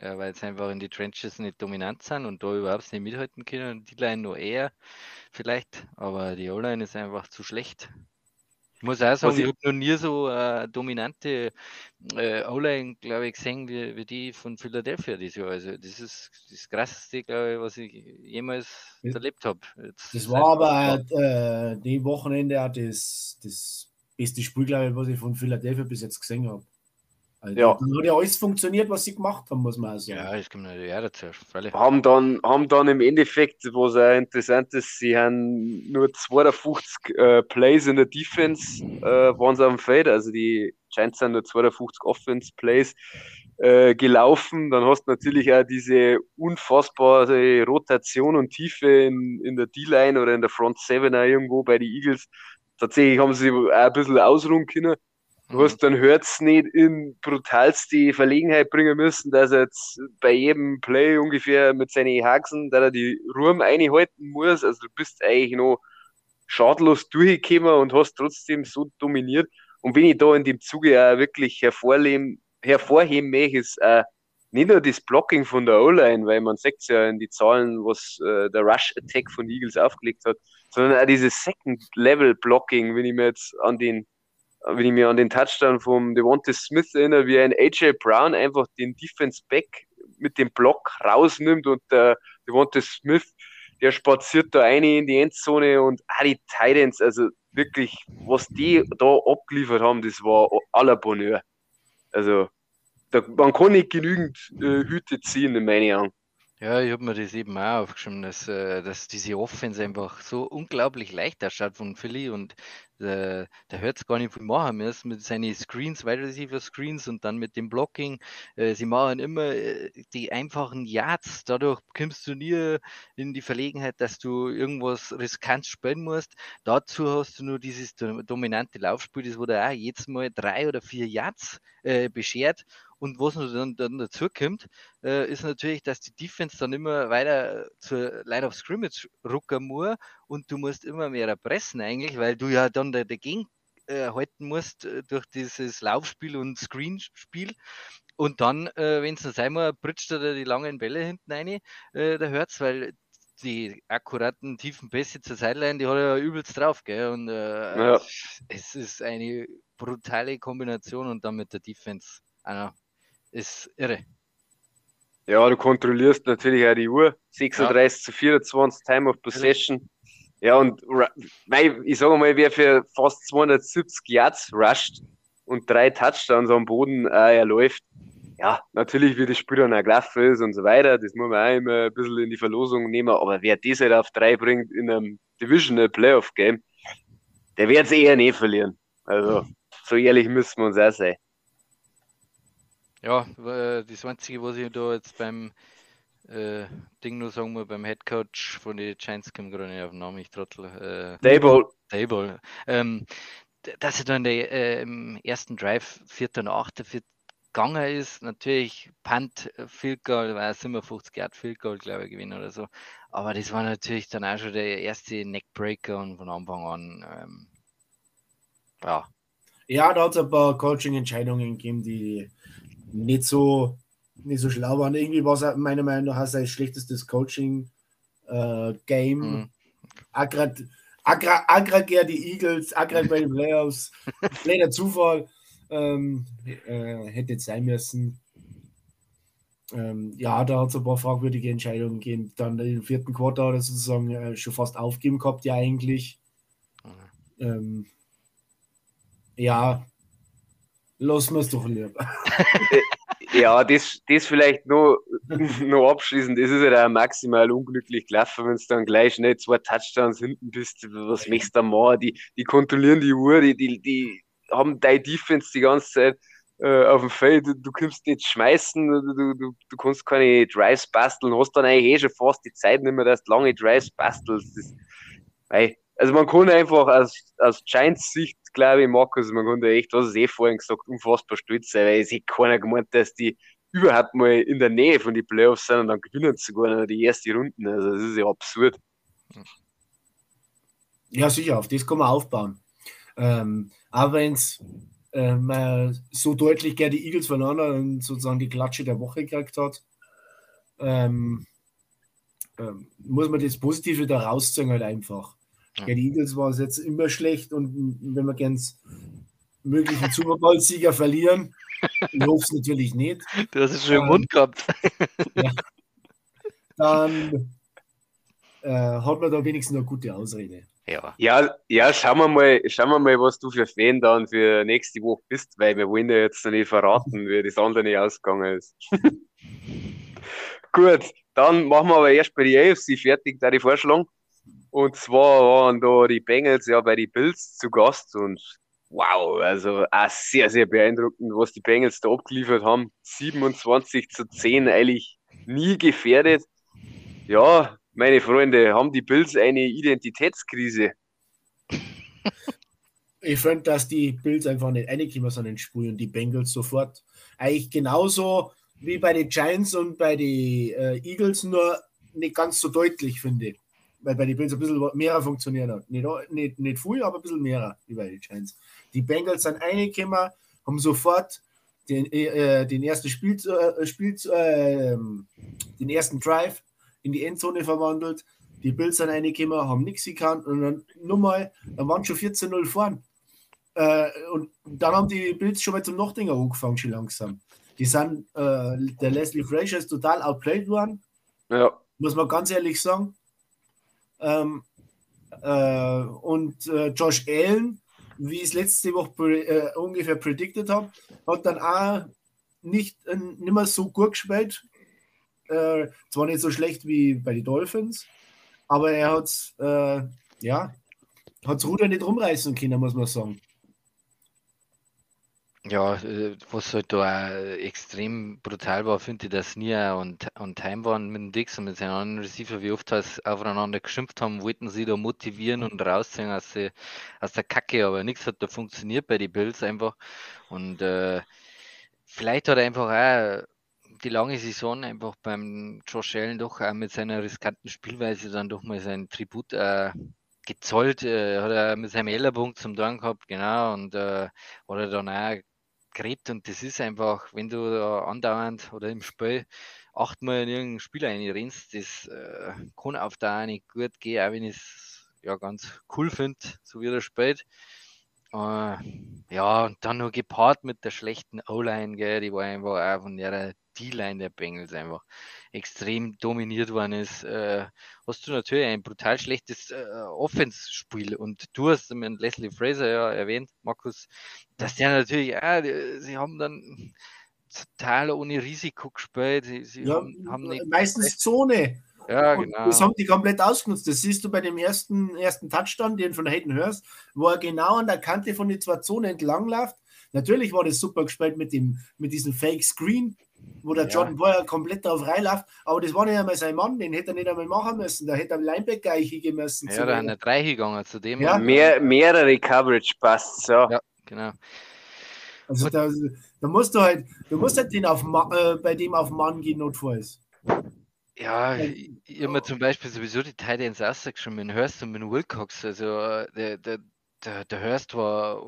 Ja, weil sie einfach in die Trenches nicht dominant sind und da überhaupt nicht mithalten können. Und die Line noch eher vielleicht, aber die O-Line ist einfach zu schlecht. Ich muss auch sagen, ich habe noch nie so äh, dominante äh, O-Line, glaube ich, gesehen wie, wie die von Philadelphia dieses Jahr. Also das ist das krasseste, glaube ich, was ich jemals ja. erlebt habe. Das war aber äh, die Wochenende auch das, das beste Spiel, glaube ich, was ich von Philadelphia bis jetzt gesehen habe. Also ja. Dann hat ja alles funktioniert, was sie gemacht haben, muss man auch sagen. Ja, das kommt natürlich auch dazu. Haben dann, haben dann im Endeffekt, was auch interessant ist, sie haben nur 52 äh, Plays in der Defense, äh, waren sie am Feld. Also die Giants sind nur 52 Offense Plays äh, gelaufen. Dann hast du natürlich auch diese unfassbare Rotation und Tiefe in, in der D-Line oder in der Front 7 auch irgendwo bei den Eagles. Tatsächlich haben sie auch ein bisschen ausruhen können. Du hast dann Hurts nicht in brutalste Verlegenheit bringen müssen, dass er jetzt bei jedem Play ungefähr mit seinen Haxen, da er die Ruhm einhalten muss. Also du bist eigentlich noch schadlos durchgekommen und hast trotzdem so dominiert. Und wenn ich da in dem Zuge auch wirklich hervorheben, möchte, ist äh, nicht nur das Blocking von der O-Line, weil man sieht ja in die Zahlen, was äh, der Rush-Attack von Eagles aufgelegt hat, sondern auch dieses Second-Level-Blocking, wenn ich mir jetzt an den wenn ich mir an den Touchdown vom Devonta Smith erinnere, wie ein AJ Brown einfach den Defense Back mit dem Block rausnimmt und der Devonta Smith, der spaziert da eine in die Endzone und ah, die Titans, also wirklich, was die da abgeliefert haben, das war aller Bonheur. Also, da, man kann nicht genügend äh, Hüte ziehen, in meinen Augen. Ja, ich habe mir das eben auch aufgeschrieben, dass, äh, dass diese Offense einfach so unglaublich leicht ausschaut von Philly und äh, der hört es gar nicht viel machen müssen mit seinen Screens, Wide Receiver Screens und dann mit dem Blocking. Äh, sie machen immer äh, die einfachen Yards, dadurch kommst du nie in die Verlegenheit, dass du irgendwas riskant spielen musst. Dazu hast du nur dieses dominante Laufspiel, das wurde auch jedes Mal drei oder vier Yards äh, beschert und was dann, dann dazu kommt, äh, ist natürlich, dass die Defense dann immer weiter zur Line of Scrimmage rucken muss und du musst immer mehr pressen eigentlich, weil du ja dann dagegen äh, halten musst äh, durch dieses Laufspiel und Screenspiel. Und dann, äh, wenn es dann sein muss, britscht er die langen Bälle hinten rein, äh, der hört's, weil die akkuraten tiefen Pässe zur Sideline, die hat er ja übelst drauf, gell? Und äh, ja. es ist eine brutale Kombination und dann mit der Defense. Also, ist irre. Ja, du kontrollierst natürlich auch die Uhr. 36 ja. zu 24 Time of Possession. Ja, und ich sage mal, wer für fast 270 Yards rusht und drei Touchdowns am Boden äh, erläuft, ja, natürlich, wie das Spiel dann auch gelaufen ist und so weiter, das muss man auch immer ein bisschen in die Verlosung nehmen, aber wer das halt auf drei bringt in einem Divisional Playoff Game, der wird es eher nicht verlieren. Also, so ehrlich müssen wir uns auch sein. Ja, äh, das Einzige, was ich da jetzt beim äh, Ding nur sagen muss, beim Headcoach von den Giants kommt gerade nicht auf den Namen, ich trottel. Äh, Dable. Dable. Ähm, dass er dann der, äh, im ersten Drive 4. und 8. gegangen ist, natürlich Punt, äh, Field Goal, war 57 Yard Field Goal, glaube ich, gewinnen oder so. Aber das war natürlich dann auch schon der erste Neckbreaker und von Anfang an, ähm, ja. Ja, da hat es ein paar Coaching-Entscheidungen gegeben, die nicht so, nicht so schlau waren. Irgendwie war es meiner Meinung nach sein schlechtestes Coaching-Game. Äh, mhm. Aggrad, agra, aggregiert die Eagles, aggregiert bei den Playoffs. *laughs* Leider Zufall. Ähm, äh, hätte jetzt sein müssen. Ähm, ja, da hat es ein paar fragwürdige Entscheidungen gegeben. Dann im vierten Quartal oder sozusagen äh, schon fast aufgeben gehabt, ja eigentlich. Mhm. Ähm, ja, Lassen wir es doch lieber. *laughs* ja, das, das vielleicht noch, *laughs* noch abschließend. Das ist ja halt maximal unglücklich gelaufen, wenn es dann gleich nicht zwei Touchdowns hinten bist. Was möchtest du da machen? Die, die kontrollieren die Uhr, die, die, die haben deine Defense die ganze Zeit. äh, auf dem Feld, du, du kannst nicht schmeißen, du, du, du kannst keine Drives basteln, hast dann eigentlich eh schon fast die Zeit nicht mehr, dass du lange Drives bastelst. Das, ey, also man kann einfach aus, aus Giants Sicht, glaube ich, Markus, man kann da echt, was ist eh vorhin gesagt, unfassbar stolz sein, weil es hätte keiner gemeint, dass die überhaupt mal in der Nähe von den Playoffs sind und dann gewinnen sogar noch die erste Runden. Also das ist ja absurd. Ja, sicher, auf das kann man aufbauen. Ähm, aber wenn es ähm, so deutlich gerne die Eagles voneinander und sozusagen die Klatsche der Woche gekriegt hat, ähm, ähm, muss man das Positive da rausziehen halt einfach. Ja. die Eagles waren es jetzt immer schlecht und wenn wir ganz möglichen Super Bowl-Sieger verlieren, ich hoffe es natürlich nicht. Du hast es schon im Mund gehabt. Ja, dann äh, hat man da wenigstens eine gute Ausrede. Ja. ja, ja, schauen wir mal, schauen wir mal, was du für Fan dann für nächste Woche bist, weil wir wollen ja jetzt noch nicht verraten, wie das andere nicht ausgegangen ist. *laughs* Gut, dann machen wir aber erst bei die AFC fertig, da die Vorschlag. Und zwar waren da die Bengals ja bei den Bills zu Gast und wow, also auch sehr, sehr beeindruckend, was die Bengals da abgeliefert haben. 27 zu 10 eigentlich nie gefährdet. Ja, meine Freunde, haben die Bills eine Identitätskrise? Ich finde, dass die Bills einfach nicht reingekommen sind in Spiel und die Bengals sofort. Eigentlich genauso wie bei den Giants und bei den äh, Eagles, nur nicht ganz so deutlich, finde ich. Weil bei den Bills ein bisschen mehr funktioniert hat. Nicht, nicht, nicht viel, aber ein bisschen mehr wie bei den Giants. Die Bengals sind reingekommen, haben sofort den, äh, den ersten Spiel, äh, Spiel äh, den ersten Drive in die Endzone verwandelt. Die Bills sind reingekommen, haben nichts gekannt und dann nur mal, dann waren schon 14-0 vorn. Äh, und dann haben die Bills schon mal zum Nachdenken angefangen, schon langsam. Die sind, äh, der Leslie Frazier ist total outplayed worden. Ja. Muss man ganz ehrlich sagen. Ähm, äh, und äh, Josh Allen, wie ich es letzte Woche pre äh, ungefähr predicted habe, hat dann auch nicht, äh, nicht mehr so gut gespielt. Äh, zwar nicht so schlecht wie bei den Dolphins, aber er hat äh, ja, hat's Ruder nicht rumreißen können, muss man sagen. Ja, äh, was halt da auch extrem brutal war, finde ich, dass Nia und, und Time waren mit dem Dix und mit seinen anderen Receiver, wie oft das aufeinander geschimpft haben, wollten sie da motivieren und rausziehen aus, die, aus der Kacke, aber nichts hat da funktioniert bei den Bills einfach. Und äh, vielleicht hat er einfach auch die lange Saison einfach beim Josh Allen doch auch mit seiner riskanten Spielweise dann doch mal sein Tribut äh, gezollt. Äh, hat er mit seinem Ellerpunkt zum Dorn gehabt, genau, und äh, hat er dann auch gräbt und das ist einfach, wenn du da andauernd oder im Spiel achtmal in irgendein Spiel reinrennst, das äh, kann auf Dauer nicht gut gehen, auch wenn ich es ja ganz cool finde, so wie er spielt. Äh, ja, und dann noch gepaart mit der schlechten O-Line, die war einfach auch von der D-Line der Bengals einfach extrem dominiert worden ist, äh, hast du natürlich ein brutal schlechtes äh, Offense-Spiel. Und du hast mit Leslie Fraser ja erwähnt, Markus, dass der natürlich, äh, sie haben dann total ohne Risiko gespielt. Sie, sie ja, haben, haben meistens Zone. Ja, genau. Das haben die komplett ausgenutzt. Das siehst du bei dem ersten, ersten Touchdown, den von Hayden hörst, wo er genau an der Kante von den zwei Zonen entlang läuft. Natürlich war das super gespielt mit, dem, mit diesem Fake Screen, wo der ja. Jordan Boyer komplett drauf reinläuft. Aber das war nicht einmal sein Mann, den hätte er nicht einmal machen müssen. Da hätte er Linebacker hingehen müssen. Ja, da eine drei gegangen zu dem. Ja. Mehr, mehrere Coverage passt so. Ja, genau. Also da, da, musst du halt, du musst halt den auf, äh, bei dem auf Mann gehen, notfalls. Ja, ich, ich habe mir zum Beispiel sowieso die Titans ausgeschrieben mit Hurst und mit Wilcox. Also äh, der, der, der, der Hurst war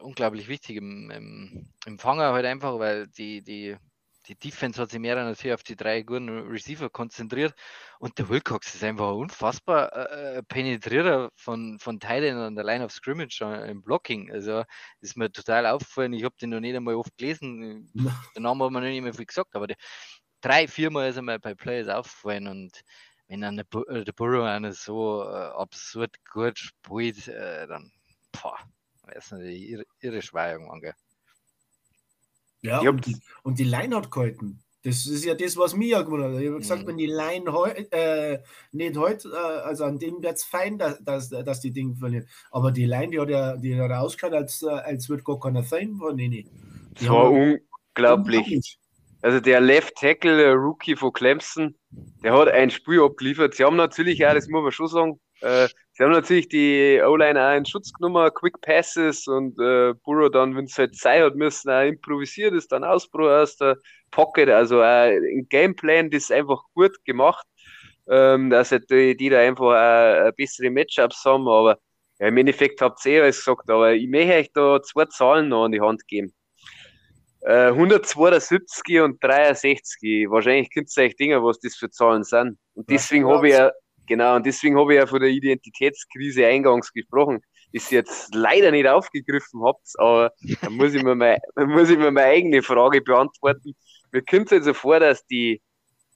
unglaublich wichtig im, im, im Fanger halt einfach, weil die, die, die Defense hat sich mehr natürlich auf die drei guten Receiver konzentriert und der Wilcox ist einfach ein unfassbar äh, äh Penetrierer von, von Teilen an der Line of Scrimmage im Blocking. Also ist mir total aufgefallen. Ich habe den noch nicht einmal oft gelesen. *laughs* Der Name hat mir noch nicht mehr viel gesagt, aber die, drei, viermal ist er mal bei Players aufgefallen und wenn dann der, äh, der Burrow eine so äh, absurd gut spielt, äh, dann boah, nicht, ihre, ihre Schweigung angeht. Ja, und die, und die Line hat gehalten. Das ist ja das, was mir ja gewundert hat. Ich habe gesagt, mhm. wenn die Line heu, äh, nicht heute, äh, also an dem wird es fein, dass, dass, dass die Dinge verlieren. Aber die Line, die hat ja, die hat ausgeschaut, als, äh, als wird gar keiner sein von denen. Das war unglaublich. Also der Left Tackle, der Rookie von Clemson, der hat ein Spiel abgeliefert. Sie haben natürlich auch, das muss man schon sagen, äh, sie haben natürlich die O-Line auch in Schutz genommen, Quick Passes und äh, Burrow dann, wenn es halt sein hat müssen, auch improvisiert ist, dann Ausbruch aus der Pocket. Also äh, ein Gameplan, das ist einfach gut gemacht, ähm, dass halt die, die da einfach äh, bessere Matchups haben. Aber ja, im Endeffekt habt ihr eh alles gesagt, aber ich möchte euch da zwei Zahlen noch an die Hand geben. 172 äh, und 63. Wahrscheinlich könnt ihr euch denken, was das für Zahlen sind. Und deswegen habe ich ja, genau, und deswegen habe ich ja von der Identitätskrise eingangs gesprochen, ihr jetzt leider nicht aufgegriffen habt, aber da muss ich mir mal, *laughs* muss ich mir meine eigene Frage beantworten. Mir kommt es so vor, dass die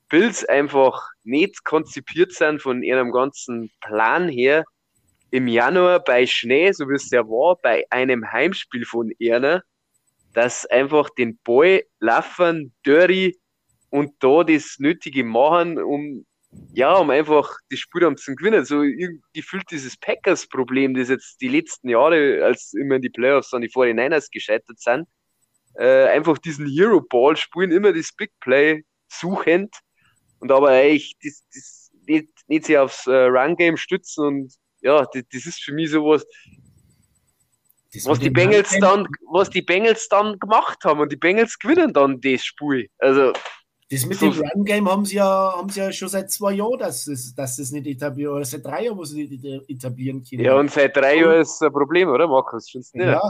Bills einfach nicht konzipiert sind von ihrem ganzen Plan her, im Januar bei Schnee, so wie es ja war, bei einem Heimspiel von Erna, dass einfach den Ball laufen, Dirty und da das Nötige machen, um ja, um einfach die Spiel zu gewinnen. So gefühlt dieses Packers-Problem, das jetzt die letzten Jahre, als immer in die Playoffs an die 49ers gescheitert sind, äh, einfach diesen Hero-Ball spielen, immer das Big Play suchend und aber eigentlich das, das nicht, nicht sich aufs äh, Run-Game stützen und ja, das, das ist für mich sowas, was die, Bengals dann, was die Bengals dann gemacht haben und die Bengals gewinnen dann das Spiel. Also, das mit so dem Run-Game haben sie ja, haben sie ja schon seit zwei Jahren, dass es, dass es nicht etablieren, oder seit drei Jahren, wo sie nicht etablieren können. Ja, und seit drei Jahren ist es ein Problem, oder Markus? Findest du nicht? Ja,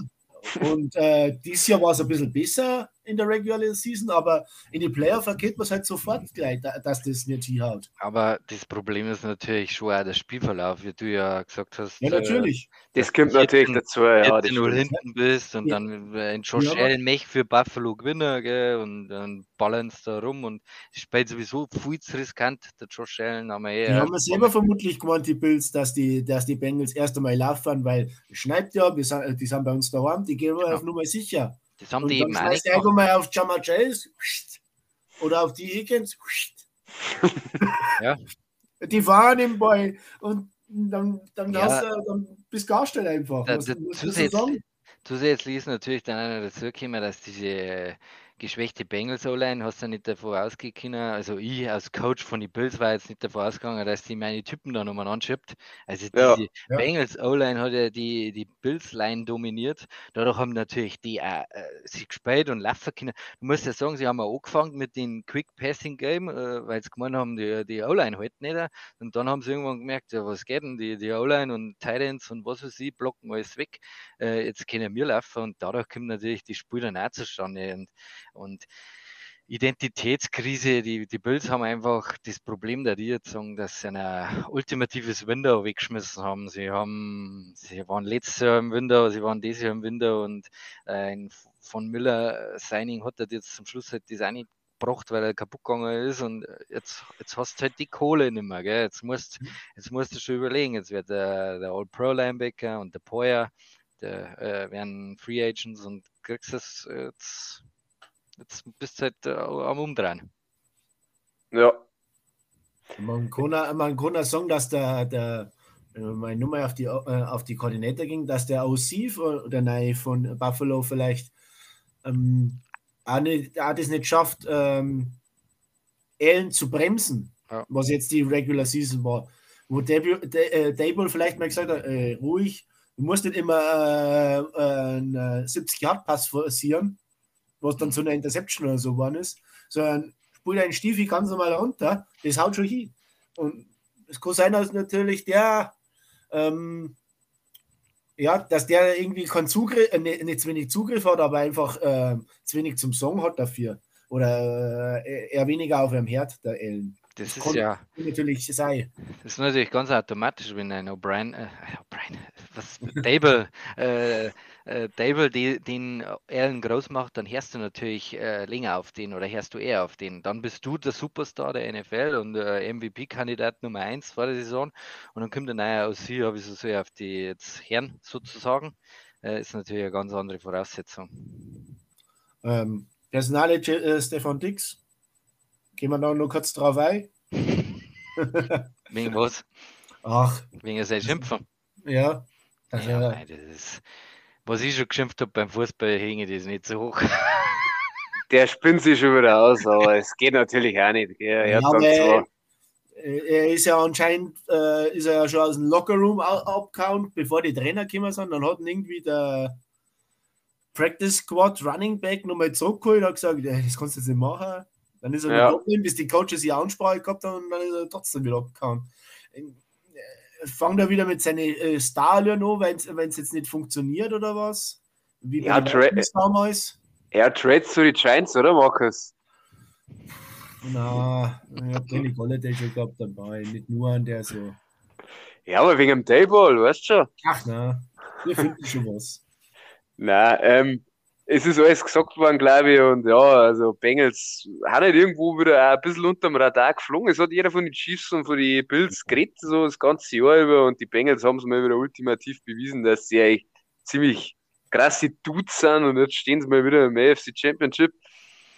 und äh, dieses Jahr war es ein bisschen besser in der Regular Season, aber in die Playoff erkennt man es halt sofort gleich, dass das nicht hinhaut. Aber das Problem ist natürlich schon auch der Spielverlauf, wie du ja gesagt hast. Ja, natürlich. Äh, das kommt natürlich dazu, ja. Wenn du hinten bist und ja. dann ein Josh ja. Allen Mech für Buffalo gewinnen gell, und dann balance da rum und es spielt sowieso viel zu riskant, der Josh Allen. Haben wir eh, die haben selber vermutlich gemeint, die Bills, dass die, dass die Bengals erst einmal laufen, weil es schneit ja, die sind, die sind bei uns daheim, die gehen wir ja. auf Nummer sicher. Das haben und die eben auch gemacht. mal auf Jama Chase oder auf die Higgins. *laughs* ja. Die fahren im Ball und dann, dann, ja. hast du, dann bist du garstellt einfach. Da, da, zusätzlich, zusätzlich ist natürlich dann einer dazu gekommen, dass diese geschwächte Bengals O-Line, hast du nicht davor ausgehen können. Also ich als Coach von den Bills war jetzt nicht davor ausgegangen, dass die meine Typen da nochmal anschippt. Also ja, die ja. Bengals O-Line hat ja die, die Bills-Line dominiert. Dadurch haben natürlich die auch, äh, sich gespielt und laufen können. Du musst ja sagen, sie haben auch angefangen mit dem Quick Passing Game, äh, weil sie gemeint haben, die, die O-Line halt nicht. Und dann haben sie irgendwann gemerkt, ja, was geht denn? Die, die O-Line und Titans und was weiß ich, blocken alles weg. Äh, jetzt können wir laufen und dadurch kommt natürlich die Spiele dann auch zustande. Und und Identitätskrise, die, die Bills haben einfach das Problem der sagen, dass sie ein ultimatives Window weggeschmissen haben. Sie haben, sie waren letztes Jahr im Window, sie waren dieses Jahr im Window und ein von Miller Signing hat er jetzt zum Schluss halt das auch nicht gebracht, weil er kaputt gegangen ist und jetzt, jetzt hast du halt die Kohle nicht mehr, gell? Jetzt musst, mhm. jetzt musst du schon überlegen, jetzt wird der, der All-Pro-Linebacker und der Poyer, der äh, werden Free Agents und kriegst es jetzt Jetzt bist du halt äh, am Umdrehen. Ja. Man kann, man kann sagen, dass der, der meine Nummer auf die, äh, auf die Koordinator ging, dass der OC oder nein, von Buffalo vielleicht ähm, auch, nicht, auch das nicht schafft, ähm, Allen zu bremsen, ja. was jetzt die Regular Season war. Wo Dable, äh, vielleicht mal gesagt hat, äh, ruhig, du musst nicht immer äh, äh einen 70-Yard-Pass forcieren, was dann zu einer Interception oder so geworden ist, sondern spielt einen Stiefel ganz normal runter, das haut schon hin. Und es kann sein, dass natürlich der, ähm, ja, dass der irgendwie keinen Zugriff, äh, nicht, zu wenig Zugriff hat, aber einfach äh, zu wenig zum Song hat dafür. Oder äh, eher weniger auf dem Herd, der Ellen. Das, das ist ja natürlich sein. Das ist natürlich ganz automatisch, wenn ein O'Brien, äh, O'Brien, *laughs* was Dable, äh, äh, Dable die, den Allen groß macht, dann hörst du natürlich äh, länger auf den oder hörst du eher auf den. Dann bist du der Superstar der NFL und äh, MVP-Kandidat Nummer 1 vor der Saison und dann kommt der neue aus hier, habe ich so auf die jetzt Herren sozusagen. Äh, ist natürlich eine ganz andere Voraussetzung. Ähm, Personale äh, Stefan Dix. Gehen wir noch, noch kurz drauf ein. *laughs* *laughs* Wegen was? Ach. Wegen sein Schimpfen. Ja. ja, nein, das ist, was ich schon geschimpft habe beim Fußball, hänge das nicht so hoch. *laughs* der spinnt sich schon wieder aus, aber es geht natürlich auch nicht. Er, Ja, er, er ist ja anscheinend äh, ist er ja schon aus dem Lockerroom au- abgehauen, bevor die Trainer gekommen sind. Dann hat ihn irgendwie der Practice Squad Running Back nochmal zurückgeholt und hat gesagt, "Ey, das kannst du jetzt nicht machen. Dann ist er Ja. noch geblieben, bis die Coaches die Ansprache gehabt haben und dann ist er trotzdem wieder abgehauen. Fangt er wieder mit seinen äh, Starlern an, wenn es jetzt nicht funktioniert oder was? Wie bei Ja, den damals? er trades zu die Giants, oder Markus? Na, ich habe Kenny Golladay schon gehabt dabei, nicht nur an der so. Ja, aber wegen dem Dayball, weißt du schon. Ach na, wir finden schon was. Nein, ähm, es ist alles gesagt worden, glaube ich, und ja, also Bengals haben nicht irgendwo wieder ein bisschen unterm Radar geflogen. Es hat jeder von den Chiefs und von den Bills geredet, so das ganze Jahr über, und die Bengals haben es mal wieder ultimativ bewiesen, dass sie eigentlich ziemlich krasse Dudes sind, und jetzt stehen sie mal wieder im AFC Championship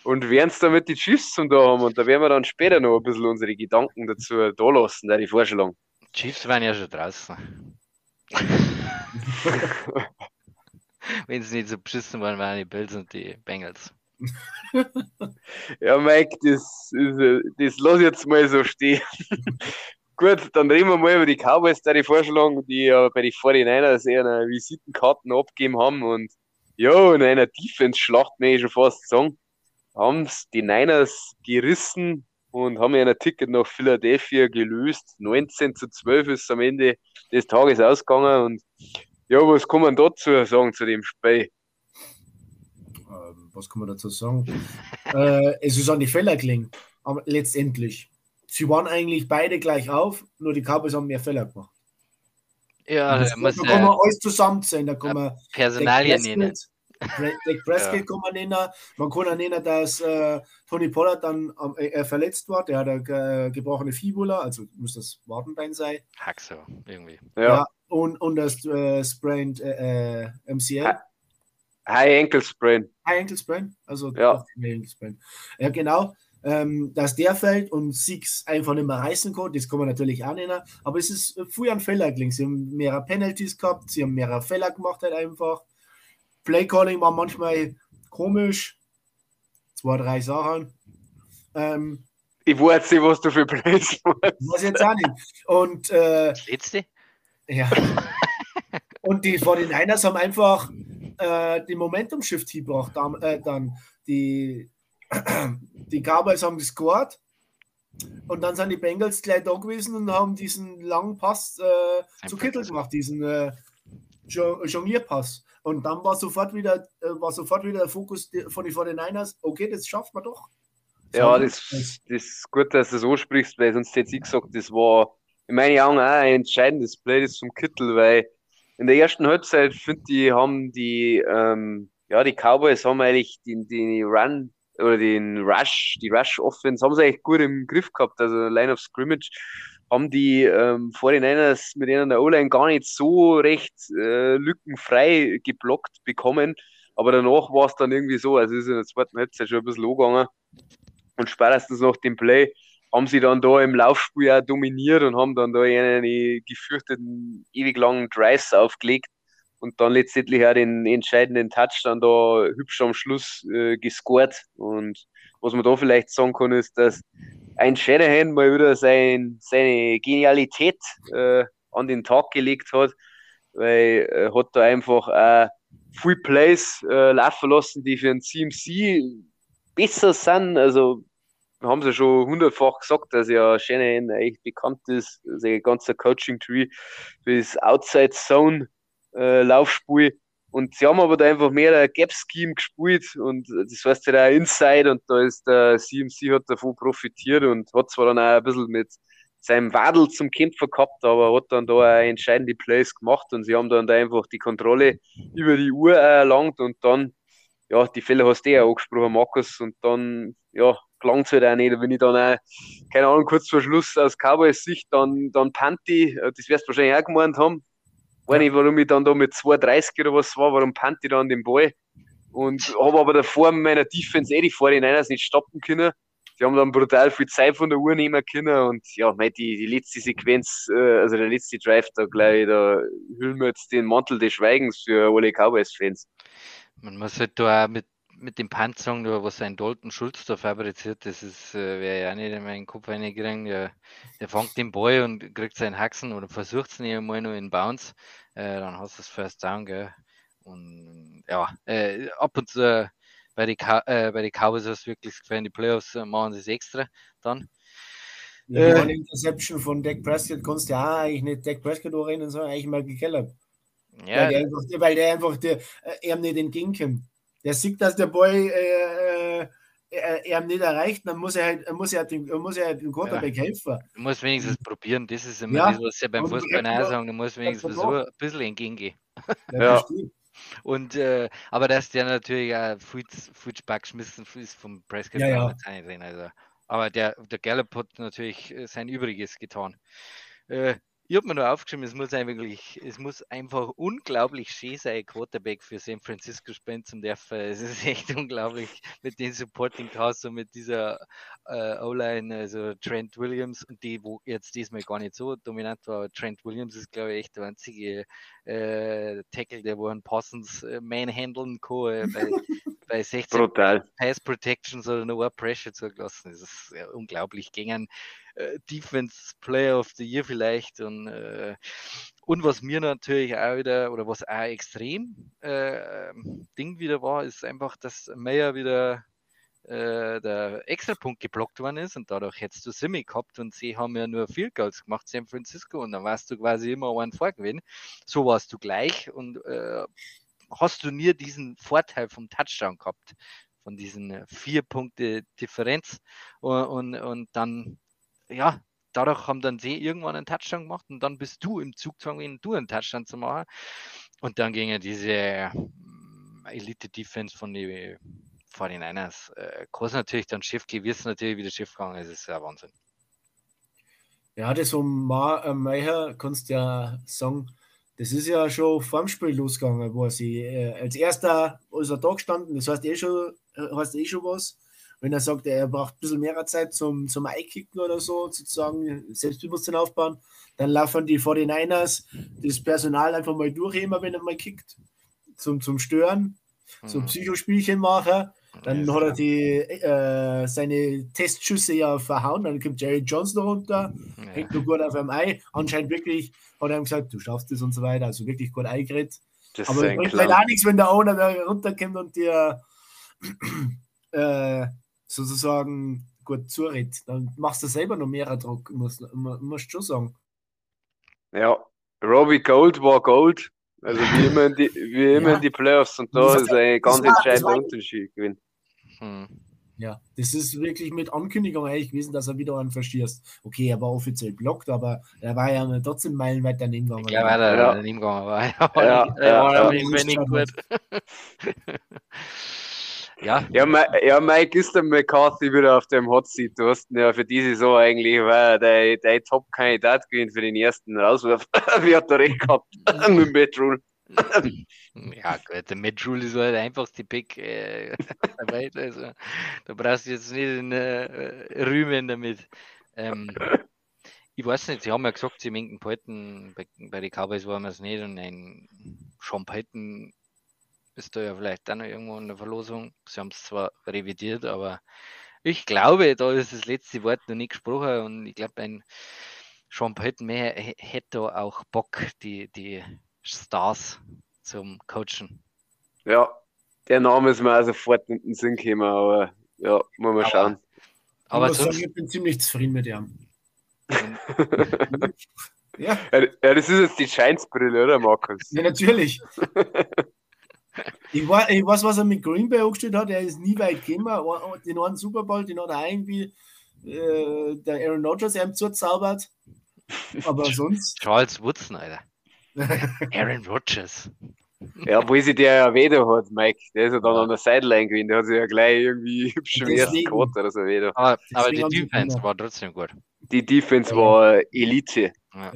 und werden es damit die Chiefs zum da haben, und da werden wir dann später noch ein bisschen unsere Gedanken dazu da lassen, da die Vorstellung. Chiefs waren ja schon draußen. *laughs* *laughs* Wenn sie nicht so beschissen waren, waren die Bills und die Bengals. *laughs* Ja, Mike, das, ist, äh, das lass ich jetzt mal so stehen. *laughs* Gut, dann reden wir mal über die Cowboys, da die Vorstellung, die ja bei den 49ers eher eine Visitenkarten abgegeben haben und ja, in einer Defense-Schlacht, möchte ich schon fast sagen, haben es die Niners gerissen und haben ihren Ticket nach Philadelphia gelöst. 19 zu 12 ist am Ende des Tages ausgegangen und ja, was kann man dazu sagen zu dem Spiel? Ähm, was kann man dazu sagen? äh, es ist an die Fälle gelingen, aber letztendlich. Sie waren eigentlich beide gleich auf, nur die Cowboys haben mehr Fälle gemacht. Ja, das, da da muss kann äh, man alles zusammenzählen. Da kann man Personalien Dak. Prescott- Prescott kann man nennen. Man kann auch nennen, dass äh, Tony Pollard dann am- äh, verletzt war. Der hat eine äh, gebrochene Fibula, also muss das Wadenbein sein. Hack so, irgendwie. Ja, Ja. Und, und das äh, Sprained äh, äh, MCL. High Ankle Sprain. High Ankle Sprain, also Ja. Ankle Sprain. Ja, genau. Ähm, dass der fällt und Six einfach nicht mehr reißen kann, das kann man natürlich auch nennen. Aber es ist früher ein Fehler gelingen. Sie haben mehrere Penalties gehabt, sie haben mehrere Fehler gemacht, halt einfach. Playcalling war manchmal komisch. Zwei, drei Sachen. Ähm, Ich weiß nicht, was du für Plays machst. weiß jetzt auch nicht. Und äh, letzte? Ja. Und die 49ers haben einfach äh, den Momentum-Shift gebracht. Dann, äh, dann die, *clears throat* die Cowboys haben gescored und dann sind die Bengals gleich da gewesen und haben diesen langen Pass äh, zu Kittel gemacht, diesen äh, Jo- Jonglierpass. Und dann war sofort wieder, äh, war sofort wieder der Fokus von den 49ers, okay, das schafft man doch. Ja, das, das ist gut, dass du so sprichst, weil sonst hätte ich gesagt, das war in meinen Augen auch ein entscheidendes Play das zum Kittel, weil in der ersten Halbzeit, finde ich, haben die, ähm, ja, die Cowboys haben eigentlich den, den Run oder den Rush, die Rush-Offense, haben sie eigentlich gut im Griff gehabt, also Line of Scrimmage haben die ähm, 49ers mit denen der O-Line gar nicht so recht äh, lückenfrei geblockt bekommen, aber danach war es dann irgendwie so, also ist in der zweiten Halbzeit schon ein bisschen angegangen und spätestens nach dem Play haben sie dann da im Laufspiel auch dominiert und haben dann da eine gefürchteten, ewig langen Drives aufgelegt und dann letztendlich auch den entscheidenden Touchdown da hübsch am Schluss äh, gescored. Und was man da vielleicht sagen kann, ist, dass ein Shanahan mal wieder sein, seine Genialität äh, an den Tag gelegt hat, weil er hat da einfach äh, Full Plays äh, laufen lassen, die für ein CMC besser sind. Also haben sie schon hundertfach gesagt, dass ja Shanahan echt bekannt ist, sein ganzer Coaching-Tree für das Outside-Zone-Laufspiel. Und sie haben aber da einfach mehr ein Gap-Scheme gespielt und das heißt ja auch Inside und da ist der CMC hat davon profitiert und hat zwar dann auch ein bisschen mit seinem Wadel zum Kämpfer gehabt, aber hat dann da auch entscheidende Plays gemacht und sie haben dann da einfach die Kontrolle über die Uhr erlangt und dann ja, die Fälle hast du ja angesprochen, Markus, und dann, ja, klang es halt auch nicht. Wenn ich dann auch, keine Ahnung, kurz vor Schluss aus Cowboys Sicht dann, dann Panty, äh, das wirst du wahrscheinlich auch gemeint haben. Weiß nicht, warum ich dann da mit 2,30 oder was war, warum Panty dann den Ball. Und habe aber davor mit meiner Defense eh die 49ers nicht stoppen können. Die haben dann brutal viel Zeit von der Uhr nehmen können und ja, mei, die, die letzte Sequenz, äh, also der letzte Drive, da gleich, da hüllen wir jetzt den Mantel des Schweigens für alle Cowboys-Fans. Man muss halt da auch mit, mit dem Panzern, was ein Dalton Schulz da fabriziert, das ist, äh, wäre ja nicht in meinen Kopf reingegangen. Der, der fängt den Ball und kriegt seinen Haxen oder versucht es nicht einmal nur in Bounce. Äh, dann hast du das First Down, gell? Und ja, äh, ab und zu äh, bei den äh, bei die Cowboys hast du wirklich gefallen, die Playoffs äh, machen sie es extra dann. Ja, äh, eine Interception von Dak Prescott kannst du ja eigentlich nicht Dak Prescott rennen, sondern eigentlich mal gekellert. Ja. Weil der einfach, weil der, einfach der, äh, ihm nicht entgegenkommt. Der sieht, dass der Boy äh, äh, er nicht erreicht, dann muss er halt, muss er den, muss er dem Quarterback ja. helfen. Du musst wenigstens probieren, das ist immer ja. das, was ja beim Fußball auch sagen, du musst wenigstens so ein bisschen entgegengehen. Ja. Und äh, aber dass der natürlich auch Futschback geschmissen ist vom Prescott ja, ja. Drin, also. Aber der, der Gallup hat natürlich äh, sein Übriges getan. Äh, ich habe mir nur aufgeschrieben, es muss eigentlich, es muss einfach unglaublich schön sein, Quarterback für San Francisco spielen zum dürfen. Es ist echt unglaublich mit den Supporting Cast und mit dieser äh, O-Line, also Trent Williams und die, wo jetzt diesmal gar nicht so dominant war. Trent Williams ist, glaube ich, echt der einzige äh, Tackle, der wo einen Parsons äh, manhandeln kann, äh, bei, *laughs* bei 16 Brutal. Pass Protections oder No Pressure zugelassen. Das ist äh, unglaublich. Gegen äh, Defense Player of the Year vielleicht. Und, äh, und was mir natürlich auch wieder, oder was auch extrem äh, Ding wieder war, ist einfach, dass Meyer wieder äh, der Extrapunkt geblockt worden ist und dadurch hättest du Simi gehabt und sie haben ja nur Field Goals gemacht, San Francisco, und dann warst du quasi immer einen vorgewinnen. So warst du gleich und äh, hast du nie diesen Vorteil vom Touchdown gehabt, von diesen vier Punkte Differenz und, und, und dann ja, dadurch haben dann sie irgendwann einen Touchdown gemacht und dann bist du im Zug gezwungen, du einen Touchdown zu machen. Und dann ging ja diese mm, Elite-Defense von den 49ers. Äh, kann natürlich dann schief gehen, wird es natürlich wieder schief gegangen, es ist ja Wahnsinn. Ja, das um Meier kannst du ja sagen, das ist ja schon vor dem Spiel losgegangen, wo sie äh, als erster ist er da gestanden, das heißt eh schon, äh, heißt eh schon was wenn er sagt, er braucht ein bisschen mehr Zeit zum, zum Eikicken oder so, sozusagen Selbstbewusstsein aufbauen, dann laufen die 49ers das Personal einfach mal durch, immer wenn er mal kickt, zum, zum Stören, so mhm. Psychospielchen machen. Dann ja, hat er die, äh, seine Testschüsse ja verhauen, dann kommt Jerry Johnson runter, ja. hängt nur gut auf einem Ei. Anscheinend wirklich hat er ihm gesagt, du schaffst es und so weiter, also wirklich gut eingeredet. Aber es bringt halt auch nichts, wenn der Owner da runterkommt und dir äh, sozusagen gut zuredet, dann machst du selber noch mehr Druck, musst, musst schon sagen. Ja, Robbie Gold war Gold. Also wie immer in die, wie immer ja. in die Playoffs und da ist ein ganz entscheidender Unterschied gewesen. Hm. Ja, das ist wirklich mit Ankündigung eigentlich gewesen, dass er wieder einen verschießt. Okay, er war offiziell blockt, aber er war ja trotzdem meilenweit daneben gegangen. Ja, war er ja. daneben gegangen, war ja, ja, ja, ja, ja, gut. Ja. Ja, ja, Mike ist der McCarthy wieder auf dem Hot Seat. Du hast ja für diese Saison eigentlich war der, der Top-Kandidat gewesen für den ersten Rauswurf. *laughs* Wie hat er recht gehabt *laughs* mit Matt Rule. Ja, gut, der Matt Rule ist halt der einfachste Pick äh, *laughs* Also, da brauchst du jetzt nicht in, äh, rühmen damit. Ähm, ich weiß nicht, sie haben ja gesagt, sie mengen Palten, bei, bei den Cowboys waren wir es nicht und ein Sean Palten ist da ja vielleicht dann irgendwo in der Verlosung. Sie haben es zwar revidiert, aber ich glaube, da ist das letzte Wort noch nicht gesprochen und ich glaube, ein Sean Payton mehr hätte auch Bock, die, die Stars zum Coachen. Ja, der Name ist mir auch sofort in den Sinn gekommen, aber ja, muss man schauen. Aber ich, sagen, ich bin ziemlich zufrieden mit ihm. *laughs* ja. ja. das ist jetzt die Scheinsbrille, oder Markus? Ja, natürlich. *laughs* Ich, war, ich weiß, was er mit Green Bay angestellt hat. Er ist nie weit gekommen. Den einen Super Bowl, den hat er irgendwie äh, der Aaron Rodgers ihm zuzaubert. Aber sonst. Charles Woodson, Alter. Aaron Rodgers. Ja, wo sie der ja weder hat, Mike. Der ist ja dann an der Sideline gewesen. Der hat sich ja gleich irgendwie *laughs* hübsch im ersten oder so wieder. Aber, aber die Defense war trotzdem gut. Die Defense ja. war Elite. Ja.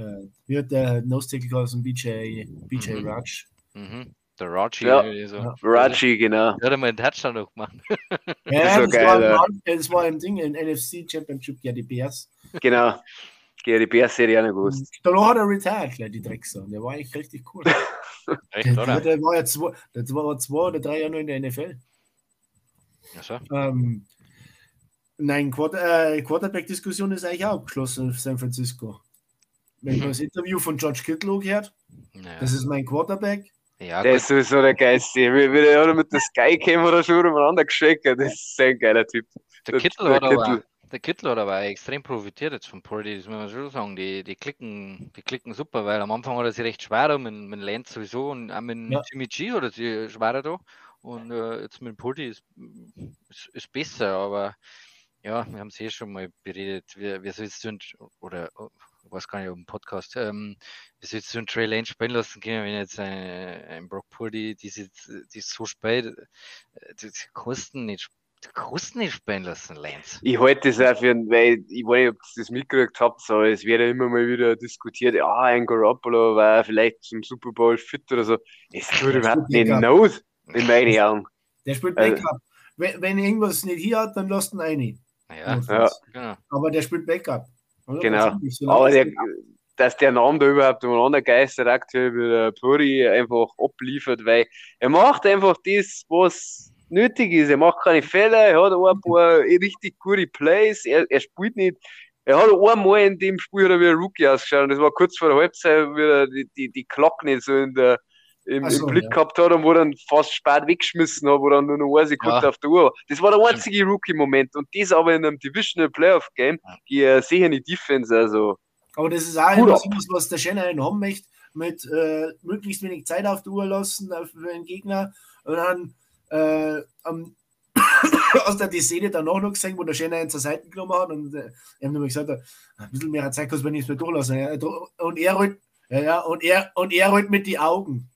Wie hat der Nose-Tackle aus dem BJ, BJ mhm. Raj? Mhm. Der Raji. Ja, so. Raji, genau. Der hat mal einen Touchdown noch gemacht. Ja, *laughs* das, so geil, war, ja. das war ein Ding in NFC Championship, ja, die Bears. Genau. Ja, die Bears-Serie auch nicht gewusst. Danach hat er retired, gleich, die Drecksau. Der war eigentlich richtig cool. *laughs* Echt, der, der, der, war ja zwei, der war zwei oder drei Jahre noch in der NFL. Ach so. Ähm, nein, Quarter, äh, Quarterback-Diskussion ist eigentlich auch abgeschlossen in San Francisco. Wenn man Mhm. das Interview von George Kittle hört, Naja. das ist mein Quarterback. ja, Der gut. ist sowieso der Geilste. Wie, wie der mit der Sky-Camera schon umeinander geschickt. Das ist ein geiler Typ. Der der- Kittel der Kittel. Der Kittel hat aber extrem profitiert jetzt von Purdy, das muss man schon sagen. Die, die, klicken, die klicken super, weil am Anfang hat er sich recht schwer mit, mit Lance sowieso und auch mit Ja. Jimmy G hat er sich schwerer da. Und äh, jetzt mit Purdy ist, ist, ist besser, aber ja, wir haben es eh schon mal beredet. Wir, wir soll jetzt so ein, oder ich weiß gar nicht, ob im Podcast, ähm, wir jetzt so einen Trey Lane spielen lassen können, wenn jetzt ein, ein Brock Purdy, die, die ist so spät, die, die kosten nicht die kosten nicht spielen lassen, Lance. Ich halte das auch für ein, weil ich weiß nicht, ob ihr das mitgekriegt habt, aber es wird ja immer mal wieder diskutiert, ja, ein Garoppolo war vielleicht zum Super Bowl fit oder so. Es tut überhaupt nicht not, in meinen *laughs* Augen. Der spielt Also- Backup. wenn, wenn irgendwas nicht hier hat, dann lasst ihn ein. Ja, Ja. genau. Aber der spielt Backup. Oder? Genau. So Aber der, ist dass der Name da überhaupt umeinander geistert, aktuell wie der Puri einfach abliefert, weil er macht einfach das, was nötig ist. Er macht keine Fehler, er hat ein paar richtig gute Plays, er, er spielt nicht. Er hat einmal in dem Spiel hat er wie ein Rookie ausgeschaut und das war kurz vor der Halbzeit, wie er die, die, die Glock nicht so in der, im, so, im Blick ja. gehabt hat und wo dann fast spät weggeschmissen hat, wo dann nur noch eine Sekunde Ja. auf der Uhr war. Das war der einzige Rookie-Moment und das aber in einem Divisional Playoff-Game, die äh, sicher nicht Defense, also Aber das ist auch so was, der Shanahan haben möchte, mit äh, möglichst wenig Zeit auf der Uhr lassen für den Gegner und dann äh, am, *coughs* aus der die Szene danach noch gesehen, wo der Shanahan zur Seite genommen hat und äh, er hat mir gesagt, ein bisschen mehr Zeit kannst du mir nicht mehr durchlassen. Ja, und er rollt, ja, ja, und er und er rollt mit die Augen.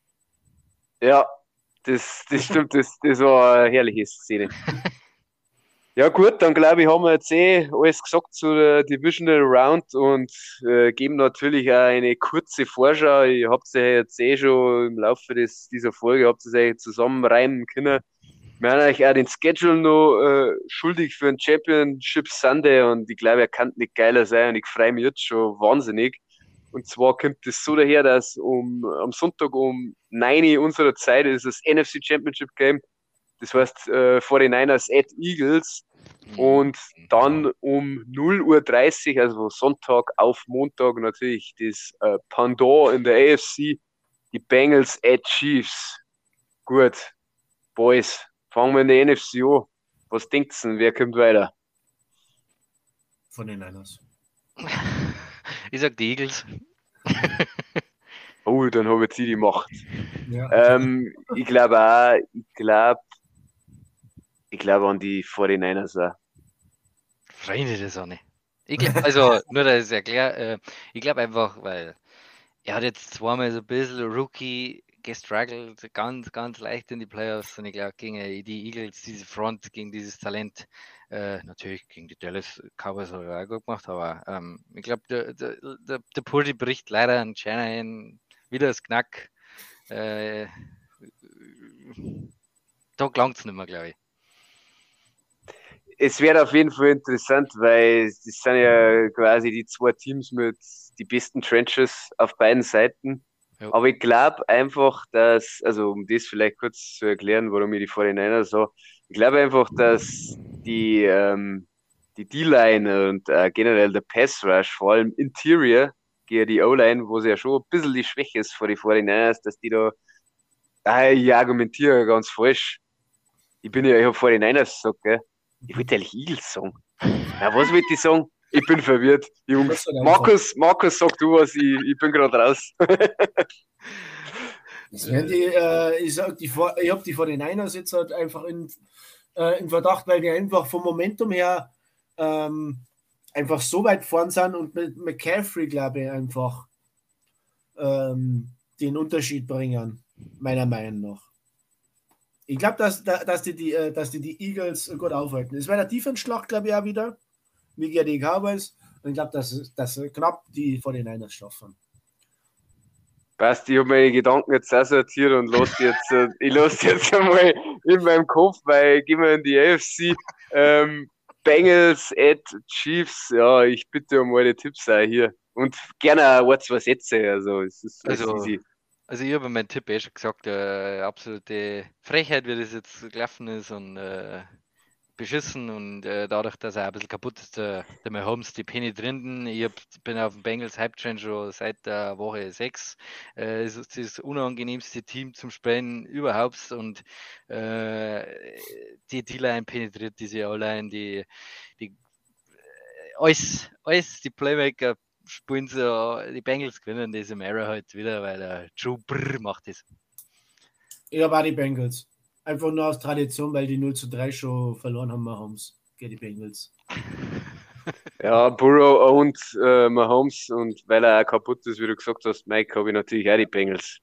Ja, das, das stimmt, das, das war eine herrliche Szene. *laughs* Ja gut, dann glaube ich, haben wir jetzt eh alles gesagt zu der Divisional Round und äh, geben natürlich auch eine kurze Vorschau. Ihr habt es ja jetzt eh schon im Laufe des, dieser Folge habt es euch zusammenreimen können. Wir haben euch auch den Schedule noch äh, schuldig für den Championship Sunday und ich glaube, er kann nicht geiler sein und ich freue mich jetzt schon wahnsinnig. Und zwar kommt es so daher, dass um, am Sonntag um 9 Uhr unserer Zeit ist das NFC Championship Game. Das heißt äh, 49ers at Eagles. Mhm. Und dann um 0.30 Uhr, also Sonntag auf Montag natürlich das äh, Pendant in der AFC, die Bengals at Chiefs. Gut, Boys, fangen wir in der NFC an. Was denkt ihr, wer kommt weiter? Von den Niners. *laughs* Ich sag die Eagles. Oh, dann habe ich die Macht. Ja. Ähm, ich glaube auch, ich glaube, ich glaube an die 49ers auch. Freunde auch nicht. Ich glaub, also, nur dass ich es erkläre, äh, ich glaube einfach, weil er hat jetzt zweimal so ein bisschen Rookie gestruggelt, ganz, ganz leicht in die Playoffs und ich glaube, gegen äh, die Eagles, diese Front, gegen dieses Talent, äh, natürlich gegen die Dallas Cowboys hat er auch gut gemacht, aber ähm, ich glaube, der, der, der, der Purdy bricht leider an Shanahan wieder das Knack. Äh, da gelangt es nicht mehr, glaube ich. Es wäre auf jeden Fall interessant, weil das sind ja quasi die zwei Teams mit die besten Trenches auf beiden Seiten. Ja. Aber ich glaube einfach, dass, also um das vielleicht kurz zu erklären, warum ich die 49er so, ich glaube einfach, dass die, ähm, die D-Line und äh, generell der Pass Rush, vor allem Interior, gegen die O-Line, wo sie ja schon ein bisschen die Schwäche ist vor die 49ers, dass die da, ah, ich argumentiere ganz falsch. Ich bin ja, ich habe 49ers gesagt, gell? Ich wollte eigentlich Eagles sagen. Ja, was wollte ich sagen? Ich bin verwirrt, Jungs. Markus, Markus, sag du was, ich, ich bin gerade raus. Die, äh, ich sag, die, Vor- ich habe die 49ers jetzt halt einfach in, äh, in Verdacht, weil die einfach vom Momentum her ähm, einfach so weit vorn sind und mit McCaffrey, glaube ich, einfach ähm, den Unterschied bringen, meiner Meinung nach. Ich glaube, dass, da- dass, die, die, äh, dass die die Eagles gut aufhalten. Es wäre der Defense-Schlacht, glaube ich, auch wieder, wie gegen die Cowboys. Und ich glaube, dass, dass knapp die 49ers schaffen. Passt, ich habe meine Gedanken jetzt auch sortiert und die jetzt, äh, ich lasse die jetzt einmal in meinem Kopf, weil gehen wir in die AFC. Ähm, Bengals at Chiefs, ja, ich bitte um eure Tipps auch hier. Und gerne auch ein, zwei Sätze, also es ist Also, easy. Also ich habe meinen Tipp eh schon gesagt, äh, absolute Frechheit, wie das jetzt gelaufen ist und äh, beschissen und äh, dadurch, dass er ein bisschen kaputt ist, der, der Mahomes, die penetrieren. Ich hab, bin auf dem Bengals Hype Train schon seit der Woche 6. Äh, es ist das unangenehmste Team zum Spielen überhaupt und äh, die D-Line penetriert diese O-Line, die, die äh, alles, alles, die Playmaker spielen so, die Bengals gewinnen diese Mara halt wieder, weil der Joe Brr macht das. Ich habe auch die Bengals. Einfach nur aus Tradition, weil die 0 zu 3 schon verloren haben, Mahomes. Gegen die Bengals. *laughs* Ja, Burrow und äh, Mahomes und weil er auch kaputt ist, wie du gesagt hast, Mike, habe ich natürlich auch die Bengals.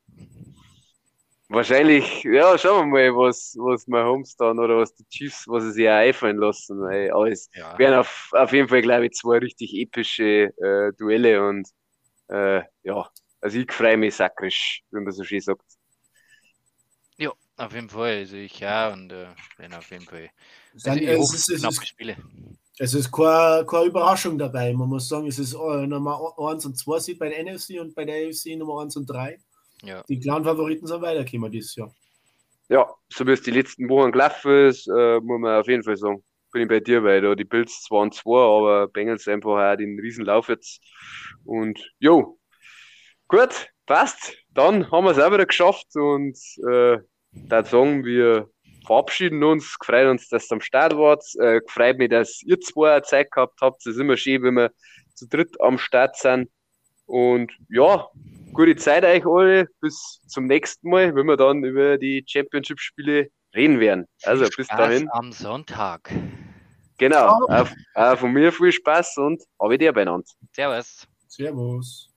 Wahrscheinlich, ja, schauen wir mal, was, was Mahomes dann oder was die Chiefs, was sie sich auch einfallen lassen. Weil alles Ja. werden auf, auf jeden Fall, glaube ich, zwei richtig epische äh, Duelle und äh, ja, also ich freue mich sakrisch, wie man so schön sagt. Ja, auf jeden Fall. Also ich auch und äh, bin auf jeden Fall. Es Also sind- ich es, ist, es, ist, Spiele. es ist keine, keine Überraschung dabei. Man muss sagen, es ist äh, Nummer 1 und 2 Seed bei der NFC und bei der AFC Nummer 1 und 3. Ja. Die kleinen Favoriten sind weitergekommen dieses Jahr. Ja, so wie es die letzten Wochen gelaufen ist, äh, muss man auf jeden Fall sagen. Bin ich bei dir, weil da die Bills zwar und zwei, aber Bengals einfach auch den Riesenlauf jetzt. Und jo, gut, passt. Dann haben wir es auch wieder geschafft und äh, da sagen wir verabschieden uns, gefreut uns, dass ihr am Start wart, äh, gefreut mich, dass ihr zwei Zeit gehabt habt. Es ist immer schön, wenn wir zu dritt am Start sind. Und ja, gute Zeit euch alle. Bis zum nächsten Mal, wenn wir dann über die Championship-Spiele reden werden. Also bis Spaß dahin. Am Sonntag. Genau. Auch, auch von mir viel Spaß und habe dir beieinander. Servus. Servus.